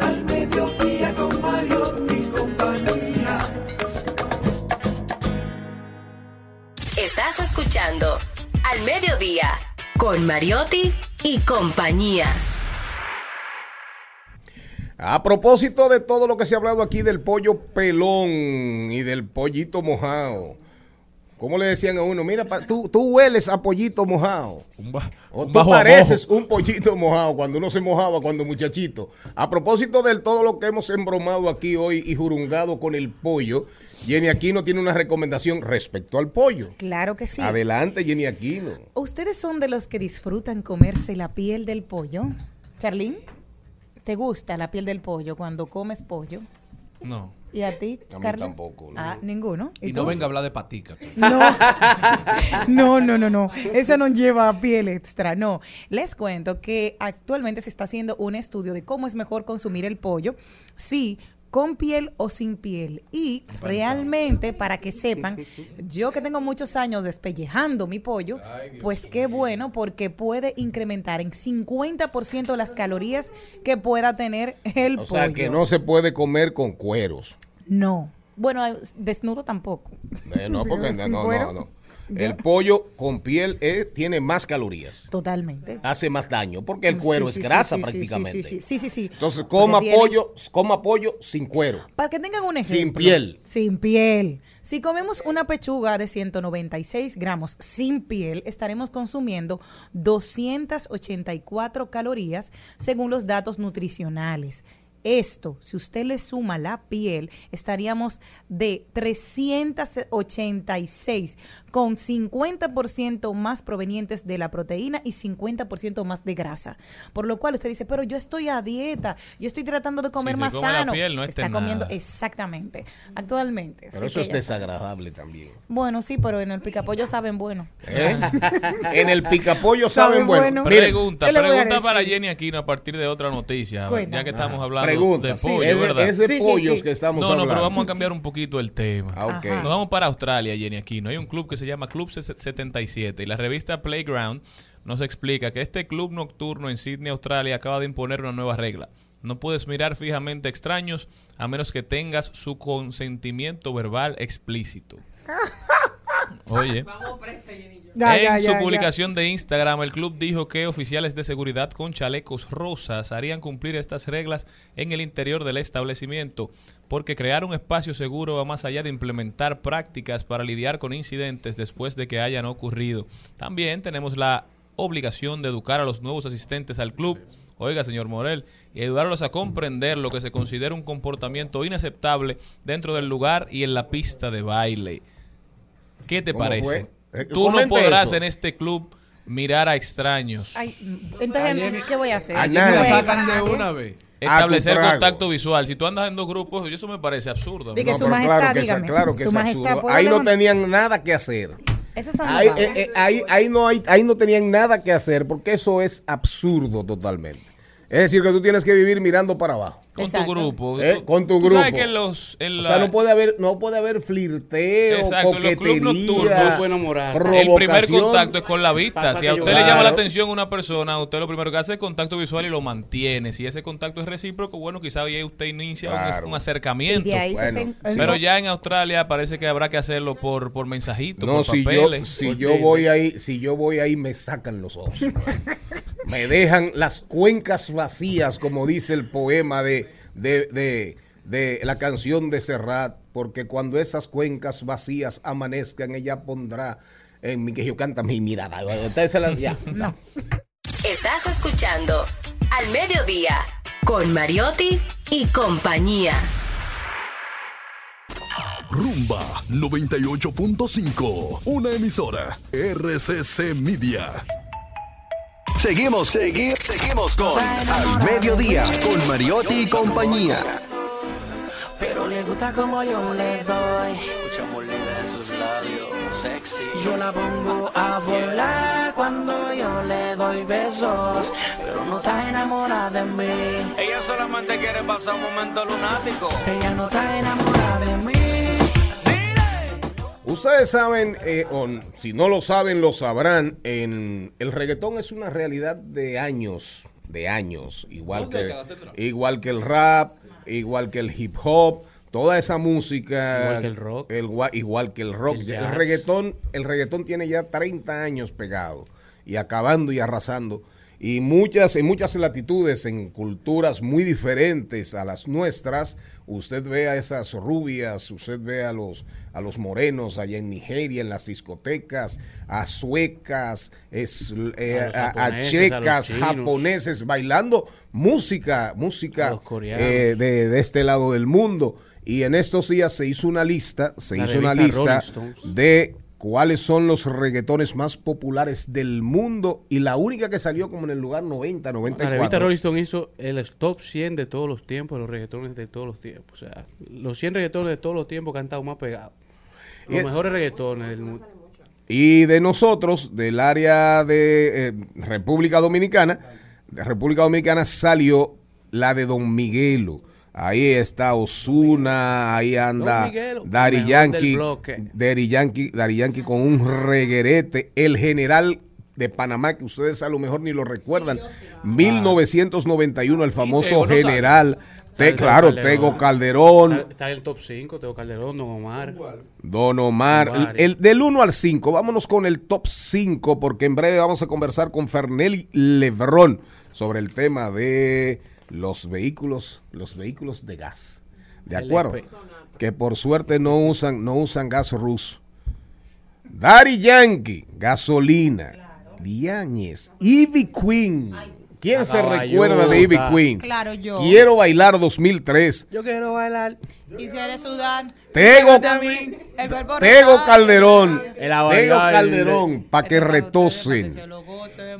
al mediodía con Mario y compañía. Estás escuchando Al Mediodía con Mariotti y compañía. A propósito de todo lo que se ha hablado aquí del pollo pelón y del pollito mojado, ¿Cómo le decían a uno? Mira, pa- tú, tú hueles a pollito mojado. Un, ba- O un tú pareces un pollito mojado cuando uno se mojaba cuando muchachito. A propósito de todo lo que hemos embromado aquí hoy y jurungado con el pollo, Jenny Aquino tiene una recomendación respecto al pollo. Claro que sí. Adelante, Jenny Aquino. ¿Ustedes son de los que disfrutan comerse la piel del pollo? Charlene, ¿te gusta la piel del pollo cuando comes pollo? No. ¿Y a ti, A mí tampoco, no. Ah, ninguno. Y tú? no venga a hablar de patica. No. no, no, no, no. Eso no lleva piel extra, no. Les cuento que actualmente se está haciendo un estudio de cómo es mejor consumir el pollo, si con piel o sin piel. Y realmente, para que sepan, yo que tengo muchos años despellejando mi pollo, pues qué bueno porque puede incrementar en 50% las calorías que pueda tener el O pollo. sea, que no se puede comer con cueros. No. Bueno, desnudo tampoco. Eh, no, porque no, no, no. Ya. El pollo con piel eh, tiene más calorías. Totalmente. Hace más daño porque el cuero Sí, es sí, grasa sí, prácticamente. Sí, sí, sí. Entonces, coma tiene- pollo, coma pollo sin cuero. Para que tengan un Sin ejemplo. piel. Sin piel. Si comemos una pechuga de 196 gramos sin piel, estaremos consumiendo 284 calorías según los datos nutricionales. Esto, si usted le suma la piel, estaríamos de 386 con 50% más provenientes de la proteína y 50% más de grasa. Por lo cual usted dice, pero yo estoy a dieta, yo estoy tratando de comer más sano. piel, no Está comiendo nada. exactamente, actualmente. Pero eso es desagradable también. Bueno, sí, pero en el picapollo saben bueno. ¿Eh? en el picapollo Sabe saben bueno. Pregunta, ¿qué le voy a pregunta para? Jenny Aquino a partir de otra noticia, Cuéntame. ya que estamos hablando pregunta. de pollos sí. que estamos No, no, hablando. pero vamos a cambiar un poquito el tema. Ah. Nos vamos para Australia, Jenny Aquino. Hay un club que se llama Club 77 y la revista Playground nos explica que este club nocturno en Sydney, Australia, acaba de imponer una nueva regla. No puedes mirar fijamente a extraños a menos que tengas su consentimiento verbal explícito. Oye. Ya, en ya, su ya. publicación de Instagram, el club dijo que oficiales de seguridad con chalecos rosas harían cumplir estas reglas en el interior del establecimiento, porque crear un espacio seguro va más allá de implementar prácticas para lidiar con incidentes después de que hayan ocurrido. También tenemos la obligación de educar a los nuevos asistentes al club. Oiga, señor Morel, y ayudarlos a comprender lo que se considera un comportamiento inaceptable dentro del lugar y en la pista de baile. ¿Qué te ¿Cómo parece? fue? Eh, Tú no podrás eso. en este club mirar a extraños. Ay, entonces, ¿qué voy a hacer? A Allí nada. me sacan de una vez. Establecer a tu trago. contacto visual. Si tú andas en dos grupos, eso me parece absurdo. No, su majestad, claro que, dígame. es, claro que Su es majestad, absurdo. ¿puedo Ahí no tenían nada que hacer. Ahí, eh, eh, ahí, ahí no hay, ahí no tenían nada que hacer porque eso es absurdo totalmente. Es decir, que tú tienes que vivir mirando para abajo. Con Exacto. tu grupo. ¿eh? Con tu tú grupo. sabes que los, en O sea, no puede haber, no puede haber flirteo, Exacto, en los clubes coquetería, nocturnos, el primer contacto es con la vista. Si a yo- usted le llama la atención una persona, usted lo primero que hace es contacto visual y lo mantiene. Si ese contacto es recíproco, bueno, quizá ahí usted inicia un- Claro. un, Y acercamiento. se Bueno, hacen- Pero ya en Australia parece que habrá que hacerlo por, por mensajito, No, por si yo, papeles. si por yo voy ahí, si yo voy ahí me sacan los ojos. me dejan las cuencas vacías, como dice el poema de, de, de, de la canción de Serrat, porque cuando esas cuencas vacías amanezcan, ella pondrá en mi que yo canta mi mirada. Ustedes se las- ya. No. Estás escuchando Al Mediodía con Mariotti y compañía. Rumba 98.5. Una emisora. RCC Media. Seguimos, seguimos, seguimos con Al Mediodía, con Mariotti y compañía. Pero le gusta como yo le doy. Escuchamos de sus labios sexy. Yo la pongo a volar cuando yo le doy besos. Pero no está enamorada de mí. Ella solamente quiere pasar un momento lunático. Ella no está enamorada de mí. Ustedes saben, eh, o si no lo saben, lo sabrán, en, el reggaetón es una realidad de años, de años, igual que, igual que el rap, igual que el hip hop, toda esa música. Igual que el rock. el gua- igual que el rock. El El, reggaetón, el reggaetón tiene ya 30 años pegado y acabando y arrasando. Y muchas, en muchas latitudes, en culturas muy diferentes a las nuestras, usted ve a esas rubias, usted ve a los, a los morenos allá en Nigeria, en las discotecas, a suecas, es, eh, A los a, a japoneses, a checas, bailando música, música eh, de, de este lado del mundo. Y en estos días se hizo una lista, se La hizo una lista de cuáles son los reggaetones más populares del mundo y la única que salió como en el lugar 90, La revista 94. Rolling Stone hizo el top 100 de todos los tiempos, los reggaetones de todos los tiempos. O sea, los 100 reggaetones de todos los tiempos que han estado más pegados. Los Y- mejores reggaetones del mundo. Y de nosotros, del área de eh, República Dominicana, de República Dominicana salió la de Don Miguelo. Ahí está Osuna, ahí anda del Yankee. Daddy Yankee, con un reguerete, el general de Panamá, que ustedes a lo mejor ni lo recuerdan, 1991, el famoso Tego general, Te- claro, Calderón. Tego Calderón, Está en el top 5, Teo Calderón, Don Omar. Don Omar, Omar. el, el- del 1 al 5, vámonos con el top 5 porque en breve vamos a conversar con Fernelli Lebrón sobre el tema de los vehículos, los vehículos de gas. ¿De acuerdo? Que por suerte no usan, no usan gas ruso. Daddy Yankee, gasolina, Diáñez, Ivy Queen. ¿Quién se recuerda de Ivy. Queen? Claro, yo. Quiero bailar 2003. Yo quiero bailar. Y si eres sudar, Tego, Tego. Calderón. Tego. Calderón, para que retosen.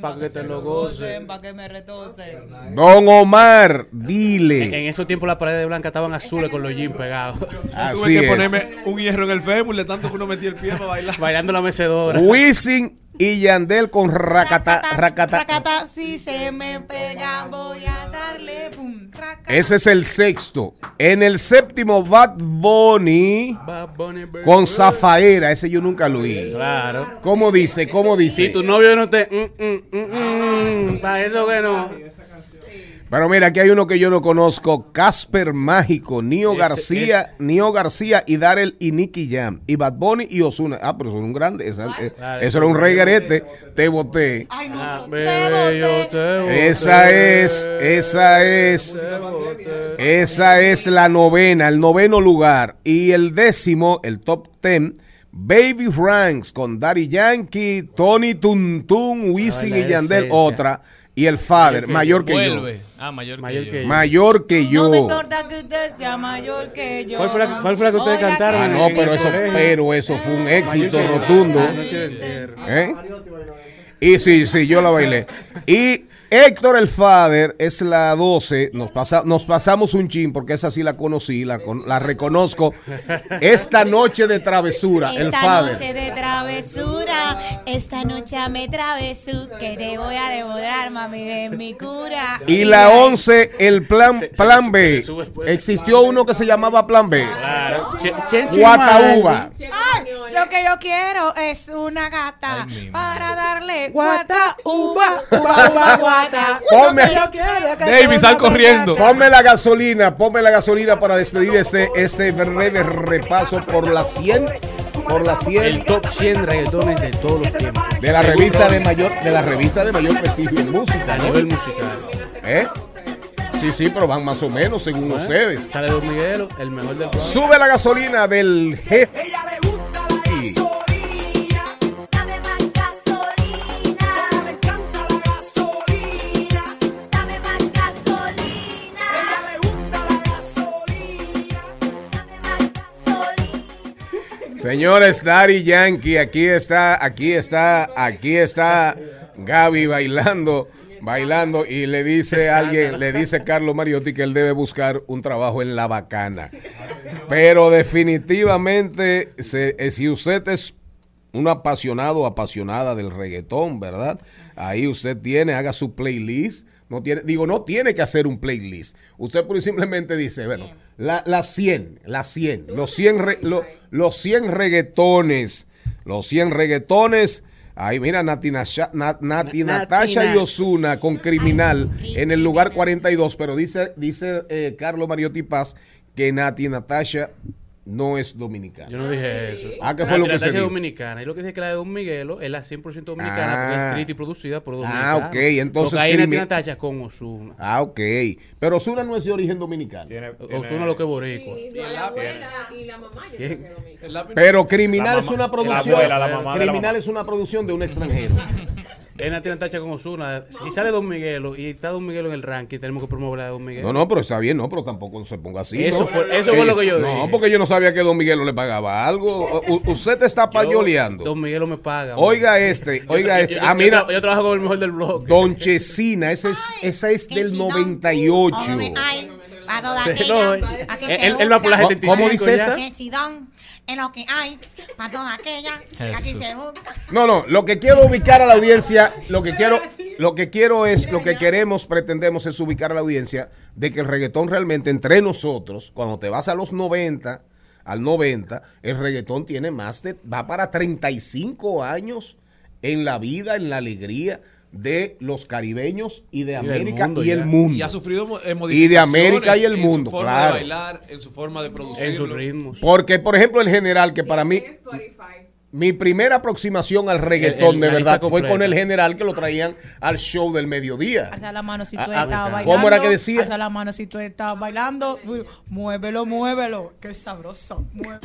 Para que te lo gocen. Para que me retocen. Don Omar, En, dile. en esos tiempos las paredes blancas estaban azules con los jeans pegados. Así Tuve que es. ponerme un hierro en el fémur de tanto que uno metía el pie para bailar. Bailando la mecedora. Wisin y Yandel con Rakata, Rakata. Racata, si se me pega, voy a darle pum. Racata. Ese es el sexto. En el séptimo, Bad Bunny Bad Bunny, con Zafaera. Ese yo nunca lo oí. Claro. ¿Cómo dice? ¿Cómo dice? Si tu novio no te. mm, mm, mm, mm, para eso que no. Pero mira, aquí hay uno que yo no conozco. Casper Mágico, Nio García, Nio García y Darel y Nicky Jam. Y Bad Bunny y Osuna. Ah, pero son un grande. Esa- eh, Claro, eso era un reguerete. Te boté. Ay, no, Ah, te bebé, yo boté. te boté. Esa es, esa es, esa es la novena, el noveno lugar. Y el décimo, el top ten, Baby Ranks con Daddy Yankee, Tony Tuntun, Wisin y Yandel, esencia. otra. Y el Father, mayor que yo. Vuelve. Ah, mayor, Mayor que, que yo. yo. Mayor que No yo. me importa que usted sea mayor que yo. ¿Cuál fue la- cuál fue la que ustedes cantaron? Ah, no, pero eso, pero eso fue un éxito rotundo. ¿Eh? Y sí, sí, yo la bailé. Y Héctor el Father es la 12. Nos, pasa, nos pasamos un chin porque esa sí la conocí, la, con- la reconozco. Esta noche de travesura, el Esta Father. noche de travesura, esta noche me travesú, que te voy a devorar, mami, de mi cura. Y la 11, el plan, plan B. Existió uno que se llamaba Plan B. Claro. Guatauba. Lo que yo quiero es una gata para darle guata, uva, uva, uva, guata. Ponme, David, sal corriendo. ponme la gasolina, ponme la gasolina para despedir este, este breve repaso por la 100, por la 100 El top 100 reggaetones de todos los tiempos. de la Según revista de mayor, de la revista de mayor prestigio en música, A ¿no? nivel musical. ¿Eh? Sí, sí, pero van más o menos según ustedes. Sale Don Miguelo, el mejor del programa. Sube la gasolina del jefe. Señores, Daddy Yankee, aquí está, aquí está, aquí está Gaby bailando, bailando y le dice a alguien, le dice Carlos Mariotti que él debe buscar un trabajo en la bacana. Pero definitivamente, se- eh, si usted es un apasionado o apasionada del reggaetón, ¿verdad? Ahí usted tiene, haga su playlist. No tiene, digo, no tiene que hacer un playlist. Usted simplemente dice, bueno, la, las 100, las 100, los 100, re- lo- los 100 reggaetones, los 100 reggaetones. Ahí mira, Nati, Nasha- Na- Nati Na- Natasha y. Osuna con Criminal en el lugar 42, pero dice, dice eh, Carlos Mariotti Paz que Nati Natasha no es dominicana. Yo no dije eso. Ah, ¿qué fue lo que se es dijo? dominicana. Y lo que dice que la de Don Miguelo es la 100% dominicana porque es Ah. escrita y producida por Ah, dominicanos. ok, entonces Cocaína crimi- tiene tacha con Osuna. Ah, ok. Pero Osuna no es de origen dominicano. Osuna lo que es boricua. Y la abuela y la mamá. yo creo que es dominicana. Pero Criminal La es una la producción. abuela, la mamá de la Criminal mamá. es una producción de un extranjero. Ella tiene tacha con Osuna. Si sale Don Miguelo y está Don Miguelo en el ranking, tenemos que promover a Don Miguelo. No, no, pero está bien, no, pero tampoco se ponga así. Eso ¿no? fue- eso fue lo que yo No, dije. porque yo no sabía que Don Miguelo le pagaba algo. U- usted te está payoleando. Don Miguelo me paga. Oiga man. este, oiga yo- este. yo- Ah, yo- mira. Yo, yo trabajo con el mejor del blog. Don Chesina, esa es, esa es del 98. Ay, a toda Sí, aquella, no, eh, a que él- va por la busca. 75 ¿Cómo dice esa? En lo que hay, para toda aquella, aquí se busca. No, no, lo que quiero ubicar a la audiencia, lo que quiero, lo que quiero es, lo que queremos, pretendemos es ubicar a la audiencia de que el reggaetón realmente entre nosotros, cuando te vas a los 90, al 90, el reggaetón tiene más de, va para 35 años en la vida, en la alegría de los caribeños y de del América mundo y el ya. mundo. Y ha sufrido mo- eh, y de América y el en mundo, su forma claro. de bailar, en su forma de producir. En sus ritmos. Porque, por ejemplo, el general, que para mí, mi primera aproximación al reggaetón, El- de la verdad, fue con el general que lo traían al show del mediodía. Alza la mano si tú estabas bailando. ¿Cómo era que decía? Alza la mano si tú estabas bailando. Muévelo, muévelo. Qué sabroso. Muévelo.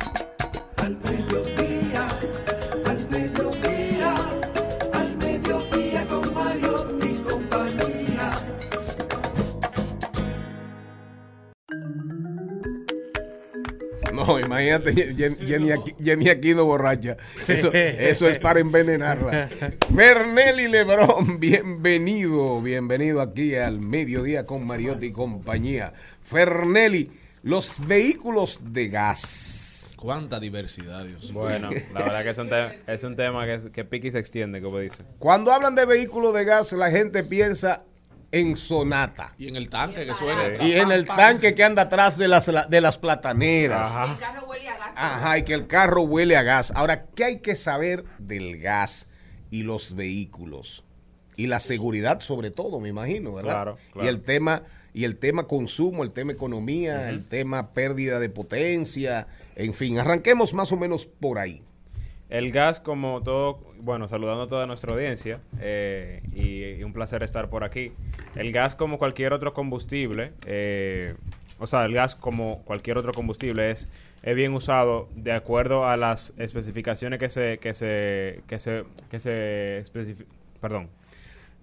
No, imagínate Jen- Jenny, Jenny Aquino borracha. Eso, eso es para envenenarla. Fernelli Lebrón, bienvenido, bienvenido aquí al mediodía con Mariotti y compañía. Fernelli, los vehículos de gas. Cuánta diversidad, Dios. Bueno, la verdad que es un, te- es un tema que, que pique y se extiende, como dice. Cuando hablan de vehículos de gas, la gente piensa en Sonata. Y en el tanque que suena. Y en el tanque que anda atrás de las, de las plataneras. Ajá. El carro huele a gas. Ajá, y que el carro huele a gas. Ahora, ¿qué hay que saber del gas y los vehículos? Y la seguridad sobre todo, me imagino, ¿verdad? Claro, claro. Y el tema y el tema consumo, el tema economía, el tema pérdida de potencia, en fin, arranquemos más o menos por ahí. El gas, como todo, bueno, saludando a toda nuestra audiencia eh, y, y un placer estar por aquí. El gas, como cualquier otro combustible, eh, o sea, el gas, como cualquier otro combustible, es, es bien usado de acuerdo a las especificaciones que se, que se, que se, que se especifi- perdón,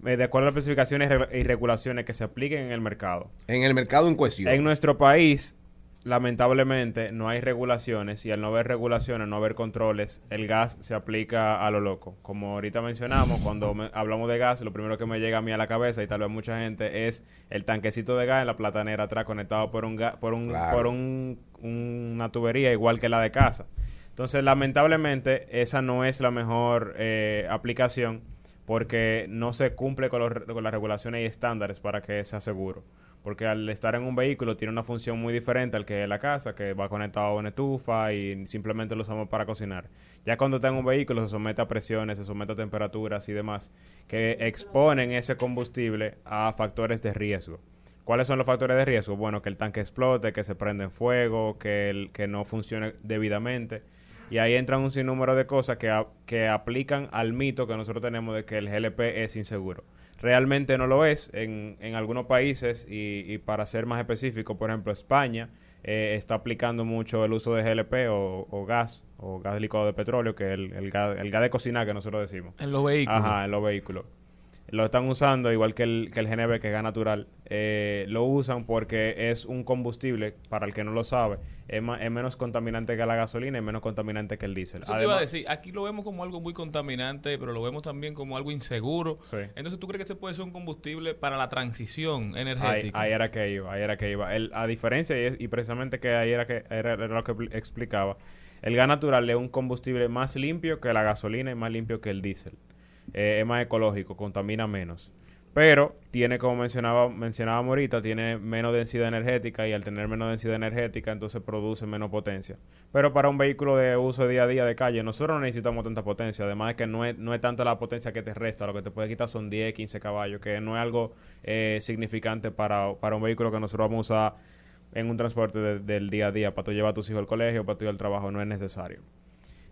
eh, de acuerdo a las especificaciones y regulaciones que se apliquen en el mercado. En el mercado en cuestión. En nuestro país, lamentablemente, no hay regulaciones y al no haber regulaciones, no haber controles, el gas se aplica a lo loco. Como ahorita mencionamos, cuando me- hablamos de gas, lo primero que me llega a mí a la cabeza y tal vez mucha gente es el tanquecito de gas en la platanera atrás conectado por un ga- por un Claro. por un- una tubería igual que la de casa. Entonces, lamentablemente, esa no es la mejor eh, aplicación porque no se cumple con, los con las regulaciones y estándares para que sea seguro. Porque al estar en un vehículo tiene una función muy diferente al que es la casa, que va conectado a una estufa y simplemente lo usamos para cocinar. Ya cuando está en un vehículo se somete a presiones, se somete a temperaturas y demás, que exponen ese combustible a factores de riesgo. ¿Cuáles son los factores de riesgo? Bueno, que el tanque explote, que se prenda en fuego, que, que no funcione debidamente. Y ahí entran un sinnúmero de cosas que, que aplican al mito que nosotros tenemos de que el GLP es inseguro. Realmente no lo es en, en algunos países y, y para ser más específico, por ejemplo, España eh, está aplicando mucho el uso de GLP o, o gas o gas licuado de petróleo, que es el, el gas, el gas de cocina que nosotros decimos. En los vehículos. Ajá, en los vehículos. Lo están usando, igual que el, que el GNB, que es gas natural. eh, lo usan porque es un combustible, para el que no lo sabe, es, ma- es menos contaminante que la gasolina y menos contaminante que el diésel. Eso te iba a decir, aquí lo vemos como algo muy contaminante, pero lo vemos también como algo inseguro. Entonces, ¿tú crees que ese puede ser un combustible para la transición energética? ahí era que iba, ahí era que iba. El- a diferencia, y, precisamente que ahí era, que, era, era lo que pl- explicaba, el gas natural es un combustible más limpio que la gasolina y más limpio que el diésel. Eh, es más ecológico, contamina menos. Pero tiene, como mencionaba, mencionábamos ahorita, tiene menos densidad energética y al tener menos densidad energética, entonces produce menos potencia. Pero para un vehículo de uso día a día de calle, nosotros no necesitamos tanta potencia. Además es que no es, no es tanta la potencia que te resta, lo que te puede quitar son 10, 15 caballos, que no es algo eh, significante para, para un vehículo que nosotros vamos a usar en un transporte de- del día a día para tú llevar a tus hijos al colegio, para tú ir al trabajo, no es necesario.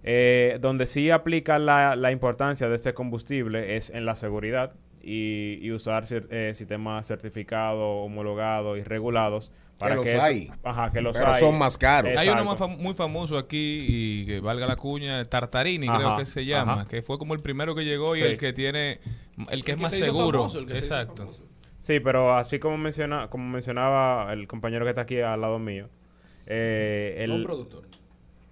Eh, donde sí aplica la, la importancia de este combustible es en la seguridad y, y usar eh, sistemas certificados, homologados y regulados para los que eso- hay. ajá, que los Pero hay. son más caros. Hay uno Exacto. más fam- muy famoso aquí y que valga la cuña, Tartarini Ajá, creo que se llama, ajá. que fue como el primero que llegó y Sí. el que tiene, el que es que más se seguro. famoso, el que se hizo Exacto. Sí, pero así como menciona, como mencionaba el compañero que está aquí al lado mío, eh, el, Don productor.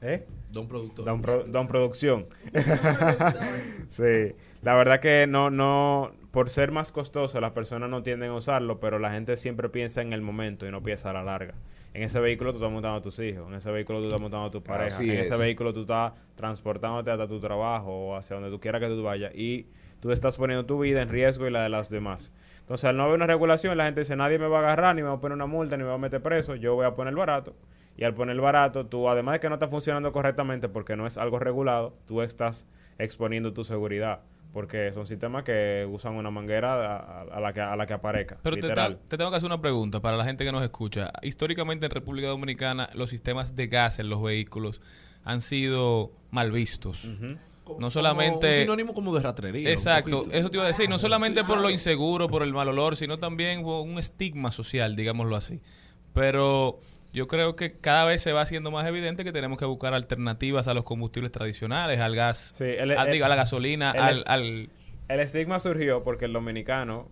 ¿Eh? Don productor. Don, Pro- Don Producción. sí, la verdad que no, no, por ser más costoso, las personas no tienden a usarlo, pero la gente siempre piensa en el momento y no piensa a la larga. En ese vehículo tú estás montando a tus hijos, en ese vehículo tú estás montando a tu pareja, Así en es. ese vehículo tú estás transportándote hasta tu trabajo o hacia donde tú quieras que tú vayas y tú estás poniendo tu vida en riesgo y la de las demás. Entonces, al no haber una regulación, la gente dice, nadie me va a agarrar, ni me va a poner una multa, ni me va a meter preso, yo voy a poner barato. Y al poner barato, tú, además de que no está funcionando correctamente porque no es algo regulado, tú estás exponiendo tu seguridad. Porque son sistemas que usan una manguera a, a la, que, a la que aparezca. Pero te, literal. te- te tengo que hacer una pregunta para la gente que nos escucha. Históricamente en República Dominicana los sistemas de gas en los vehículos han sido mal vistos. No solamente... Un sinónimo como de ratrería. Exacto, eso te iba a decir, no solamente por lo inseguro, por el mal olor, sino también por un estigma social, digámoslo así. Pero yo creo que cada vez se va haciendo más evidente que tenemos que buscar alternativas a los combustibles tradicionales, al gas, Sí, el- a, el- digo, a la gasolina, el al, al- El estigma surgió porque el dominicano,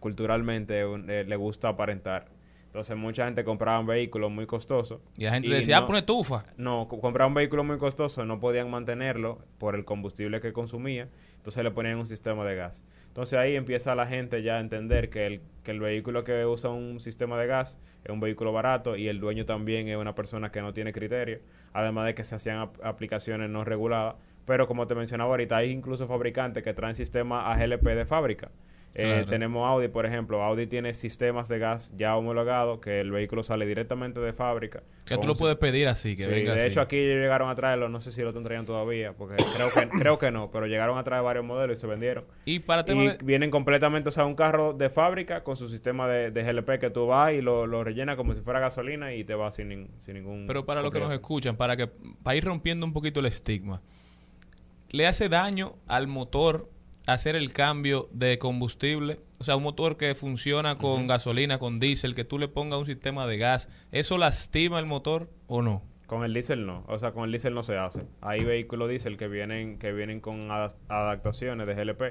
culturalmente, un- eh, le gusta aparentar. Entonces, mucha gente compraba un vehículo muy costoso. Y la gente decía, ah, pone estufa. No, co- compraba un vehículo muy costoso, no podían mantenerlo por el combustible que consumía. Entonces, le ponían un sistema de gas. Entonces, ahí empieza la gente ya a entender que el, que el vehículo que usa un sistema de gas es un vehículo barato y el dueño también es una persona que no tiene criterio. Además de que se hacían ap- aplicaciones no reguladas. Pero como te mencionaba ahorita, hay incluso fabricantes que traen sistemas AGLP de fábrica. Eh, tenemos Audi, por ejemplo. Audi tiene sistemas de gas ya homologados que el vehículo sale directamente de fábrica. Que tú lo puedes pedir así, que Sí, venga de así. hecho aquí llegaron a traerlo, no sé si lo tendrían todavía, porque creo que, creo que no, pero llegaron a traer varios modelos y se vendieron. Y para tema Y de- vienen completamente, o sea, un carro de fábrica con su sistema de, de GLP que tú vas y lo, lo rellenas como si fuera gasolina y te vas sin, nin- sin ningún... Pero para los que nos escuchan, para que para ir rompiendo un poquito el estigma, ¿le hace daño al motor hacer el cambio de combustible? O sea, un motor que funciona con gasolina, con diésel, que tú le pongas un sistema de gas, ¿eso lastima el motor o no? Con el diésel no, o sea, con el diésel no se hace. Hay vehículos diésel que vienen que vienen con ada- adaptaciones de GLP,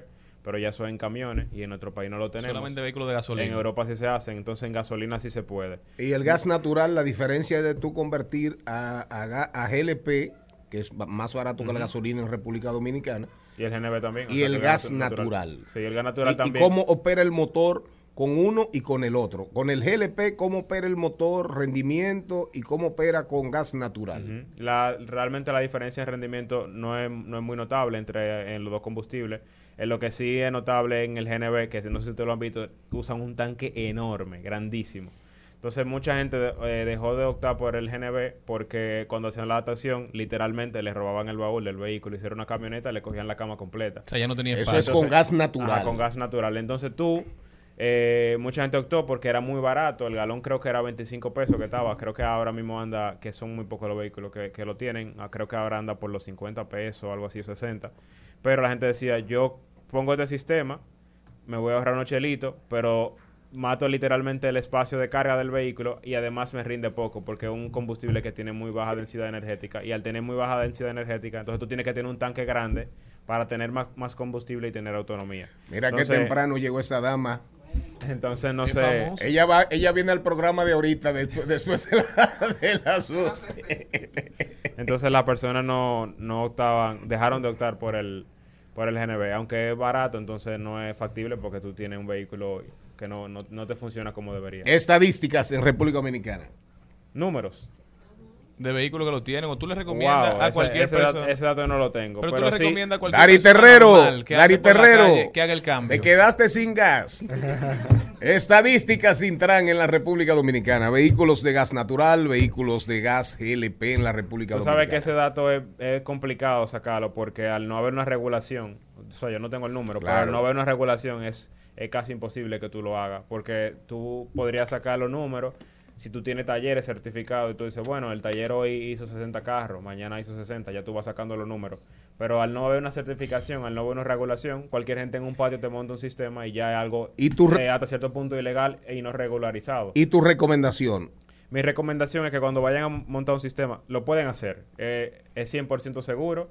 pero ya son en camiones y en nuestro país no lo tenemos. Solamente vehículos de gasolina. En Europa sí se hacen, entonces en gasolina sí se puede. Y el gas natural, la diferencia de tú convertir a, a, ga- a GLP, que es más barato que la gasolina en República Dominicana, Y el GNB también. o y sea, el gas natural. Sí, el gas natural y, y también. cómo opera el motor con uno y con el otro. Con el GLP, cómo opera el motor, rendimiento y cómo opera con gas natural. La, realmente la diferencia en rendimiento no es, no es muy notable entre en los dos combustibles. En lo que sí es notable en el GNB, que no sé si ustedes lo han visto, usan un tanque enorme, grandísimo. Entonces mucha gente de- eh, dejó de optar por el GNB porque cuando hacían la adaptación, literalmente le robaban el baúl del vehículo, hicieron una camioneta, le cogían la cama completa. O sea, ya no tenía Eso es con gas natural. Ajá, con gas natural. Entonces tú, eh, mucha gente optó porque era muy barato. El galón creo que era 25 pesos que estaba. Creo que ahora mismo anda, que son muy pocos los vehículos que, que lo tienen. ah, Creo que ahora anda por los 50 pesos, algo así, 60. Pero la gente decía, yo pongo este sistema, me voy a ahorrar unos chelitos, pero mato literalmente el espacio de carga del vehículo y además me rinde poco porque es un combustible que tiene muy baja densidad energética y al tener muy baja densidad energética entonces tú tienes que tener un tanque grande para tener más, más combustible y tener autonomía. Mira Entonces- que temprano llegó esa dama. Entonces no Es sé. Ella va, ella viene al programa de ahorita después, después de, la, de 12. Entonces las personas no, no optaban, dejaron de optar por el por el GNB, aunque es barato, entonces no es factible porque tú tienes un vehículo que no, no, no te funciona como debería. Estadísticas en República Dominicana. Números. De vehículos que lo tienen, o tú le recomiendas Wow, a ese- cualquier ese, dato- persona. ese dato no lo tengo. Pero, Pero, tú le sí- recomiendas a cualquier Dari persona Terrero, normal que Dari Terrero, calle, que haga el cambio. te quedaste sin gas. Estadísticas Intran en la República Dominicana. Vehículos de gas natural, vehículos de gas GLP en la República Tú sabes que Dominicana. ese dato es, es complicado sacarlo porque al no haber una regulación, o sea, yo no tengo el número, pero Claro. al no haber una regulación es, es casi imposible que tú lo hagas porque tú podrías sacar los números, Si tú tienes talleres certificados y tú dices, bueno, el taller hoy hizo 60 carros, mañana hizo 60, ya tú vas sacando los números. Pero al no haber una certificación, al no haber una regulación, cualquier gente en un patio te monta un sistema y ya es algo ¿Y re- eh, hasta cierto punto ilegal y no regularizado. ¿Y tu recomendación? Mi recomendación es que cuando vayan a montar un sistema, lo pueden hacer. Eh, es 100% seguro.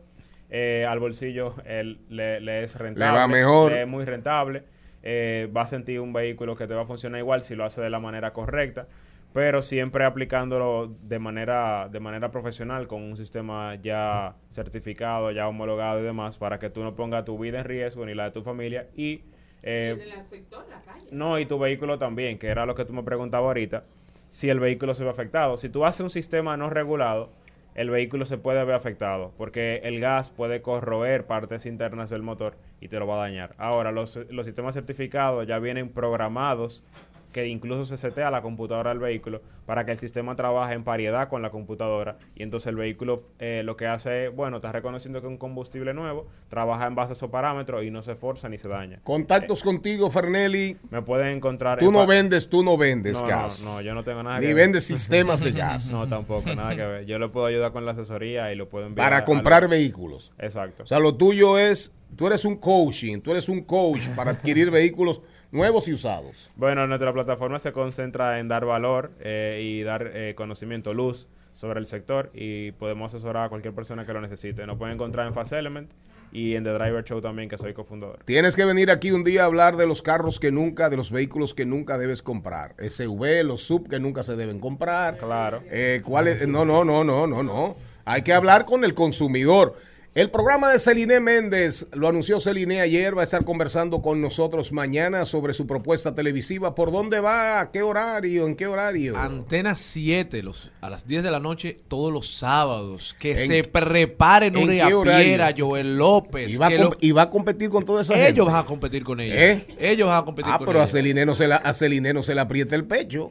Eh, al bolsillo eh, le, le es rentable. va mejor. le es muy rentable. eh, va a sentir un vehículo que te va a funcionar igual si lo hace de la manera correcta. Pero siempre aplicándolo de manera, de manera profesional, con un sistema ya certificado, ya homologado y demás, para que tú no pongas tu vida en riesgo ni la de tu familia y eh, En el sector, la calle. no, y tu vehículo también, que era lo que tú me preguntabas ahorita, si el vehículo se ve afectado. Si tú haces un sistema no regulado, el vehículo se puede ver afectado, porque el gas puede corroer partes internas del motor y te lo va a dañar. Ahora, los, los sistemas certificados ya vienen programados que incluso se setea la computadora del vehículo para que el sistema trabaje en pariedad con la computadora y entonces el vehículo eh, lo que hace es, bueno, está reconociendo que es un combustible nuevo, trabaja en base a esos parámetros y no se forza ni se daña. Contactos contigo, Fernelli. Me pueden encontrar. Tú en no vendes, tú no vendes no, gas. No, no, yo no tengo nada Ni que ver. vendes sistemas de gas. No, tampoco, nada que ver. Yo le puedo ayudar con la asesoría y lo puedo enviar. Para a- comprar a- vehículos. Exacto. O sea, lo tuyo es, tú eres un coaching, tú eres un coach para adquirir vehículos nuevos y usados. Bueno, nuestra plataforma se concentra en dar valor eh, y dar eh, conocimiento, luz sobre el sector y podemos asesorar a cualquier persona que lo necesite. Nos pueden encontrar en Fast Element y en The Driver Show también, que soy cofundador. Tienes que venir aquí un día a hablar de los carros que nunca, de los vehículos que nunca debes comprar. SUV, los sub que nunca se deben comprar. Claro. Eh, ¿cuáles? No, no, no, no, no, no. Hay que hablar con el consumidor. El programa de Celine Méndez, lo anunció Celine ayer, va a estar conversando con nosotros mañana sobre su propuesta televisiva. ¿Por dónde va? ¿A qué horario? ¿En qué horario? Antena 7, los, a las 10 de la noche, todos los sábados. Que ¿En- se prepare Nuria? Piera, Joel López. y, va a lo- y va a competir con toda esa gente. ellos van a competir con ellos. ¿Eh? Ellos van a competir Ah, con pero a ellos. Celine no se la, a Celine no se le aprieta el pecho.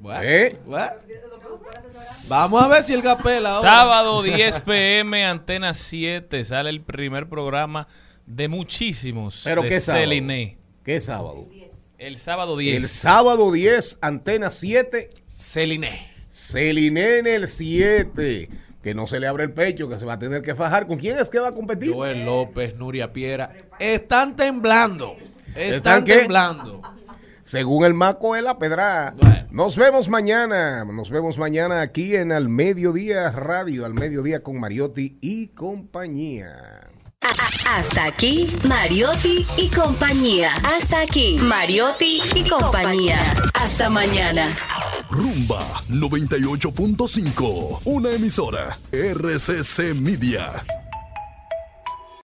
Bueno, ¿Eh? bueno. Vamos a ver si el Gapela. ahora. Sábado 10 pm, Antena 7, sale el primer programa de muchísimos. ¿Pero de qué sábado? Celine. ¿Qué sábado? El sábado 10. El sábado 10, Antena 7. Celine. Celine en el 7. Que no se le abre el pecho, que se va a tener que fajar. ¿Con quién es que va a competir? Joel López, Nuria Piera. Están temblando. ¿Están temblando. Según el Maco de la Pedra. Nos vemos mañana. Nos vemos mañana aquí en Al Mediodía Radio. Al Mediodía con Mariotti y compañía. Hasta aquí, Mariotti y compañía. Hasta aquí, Mariotti y compañía. Hasta mañana. Rumba 98.5, una emisora RCC Media.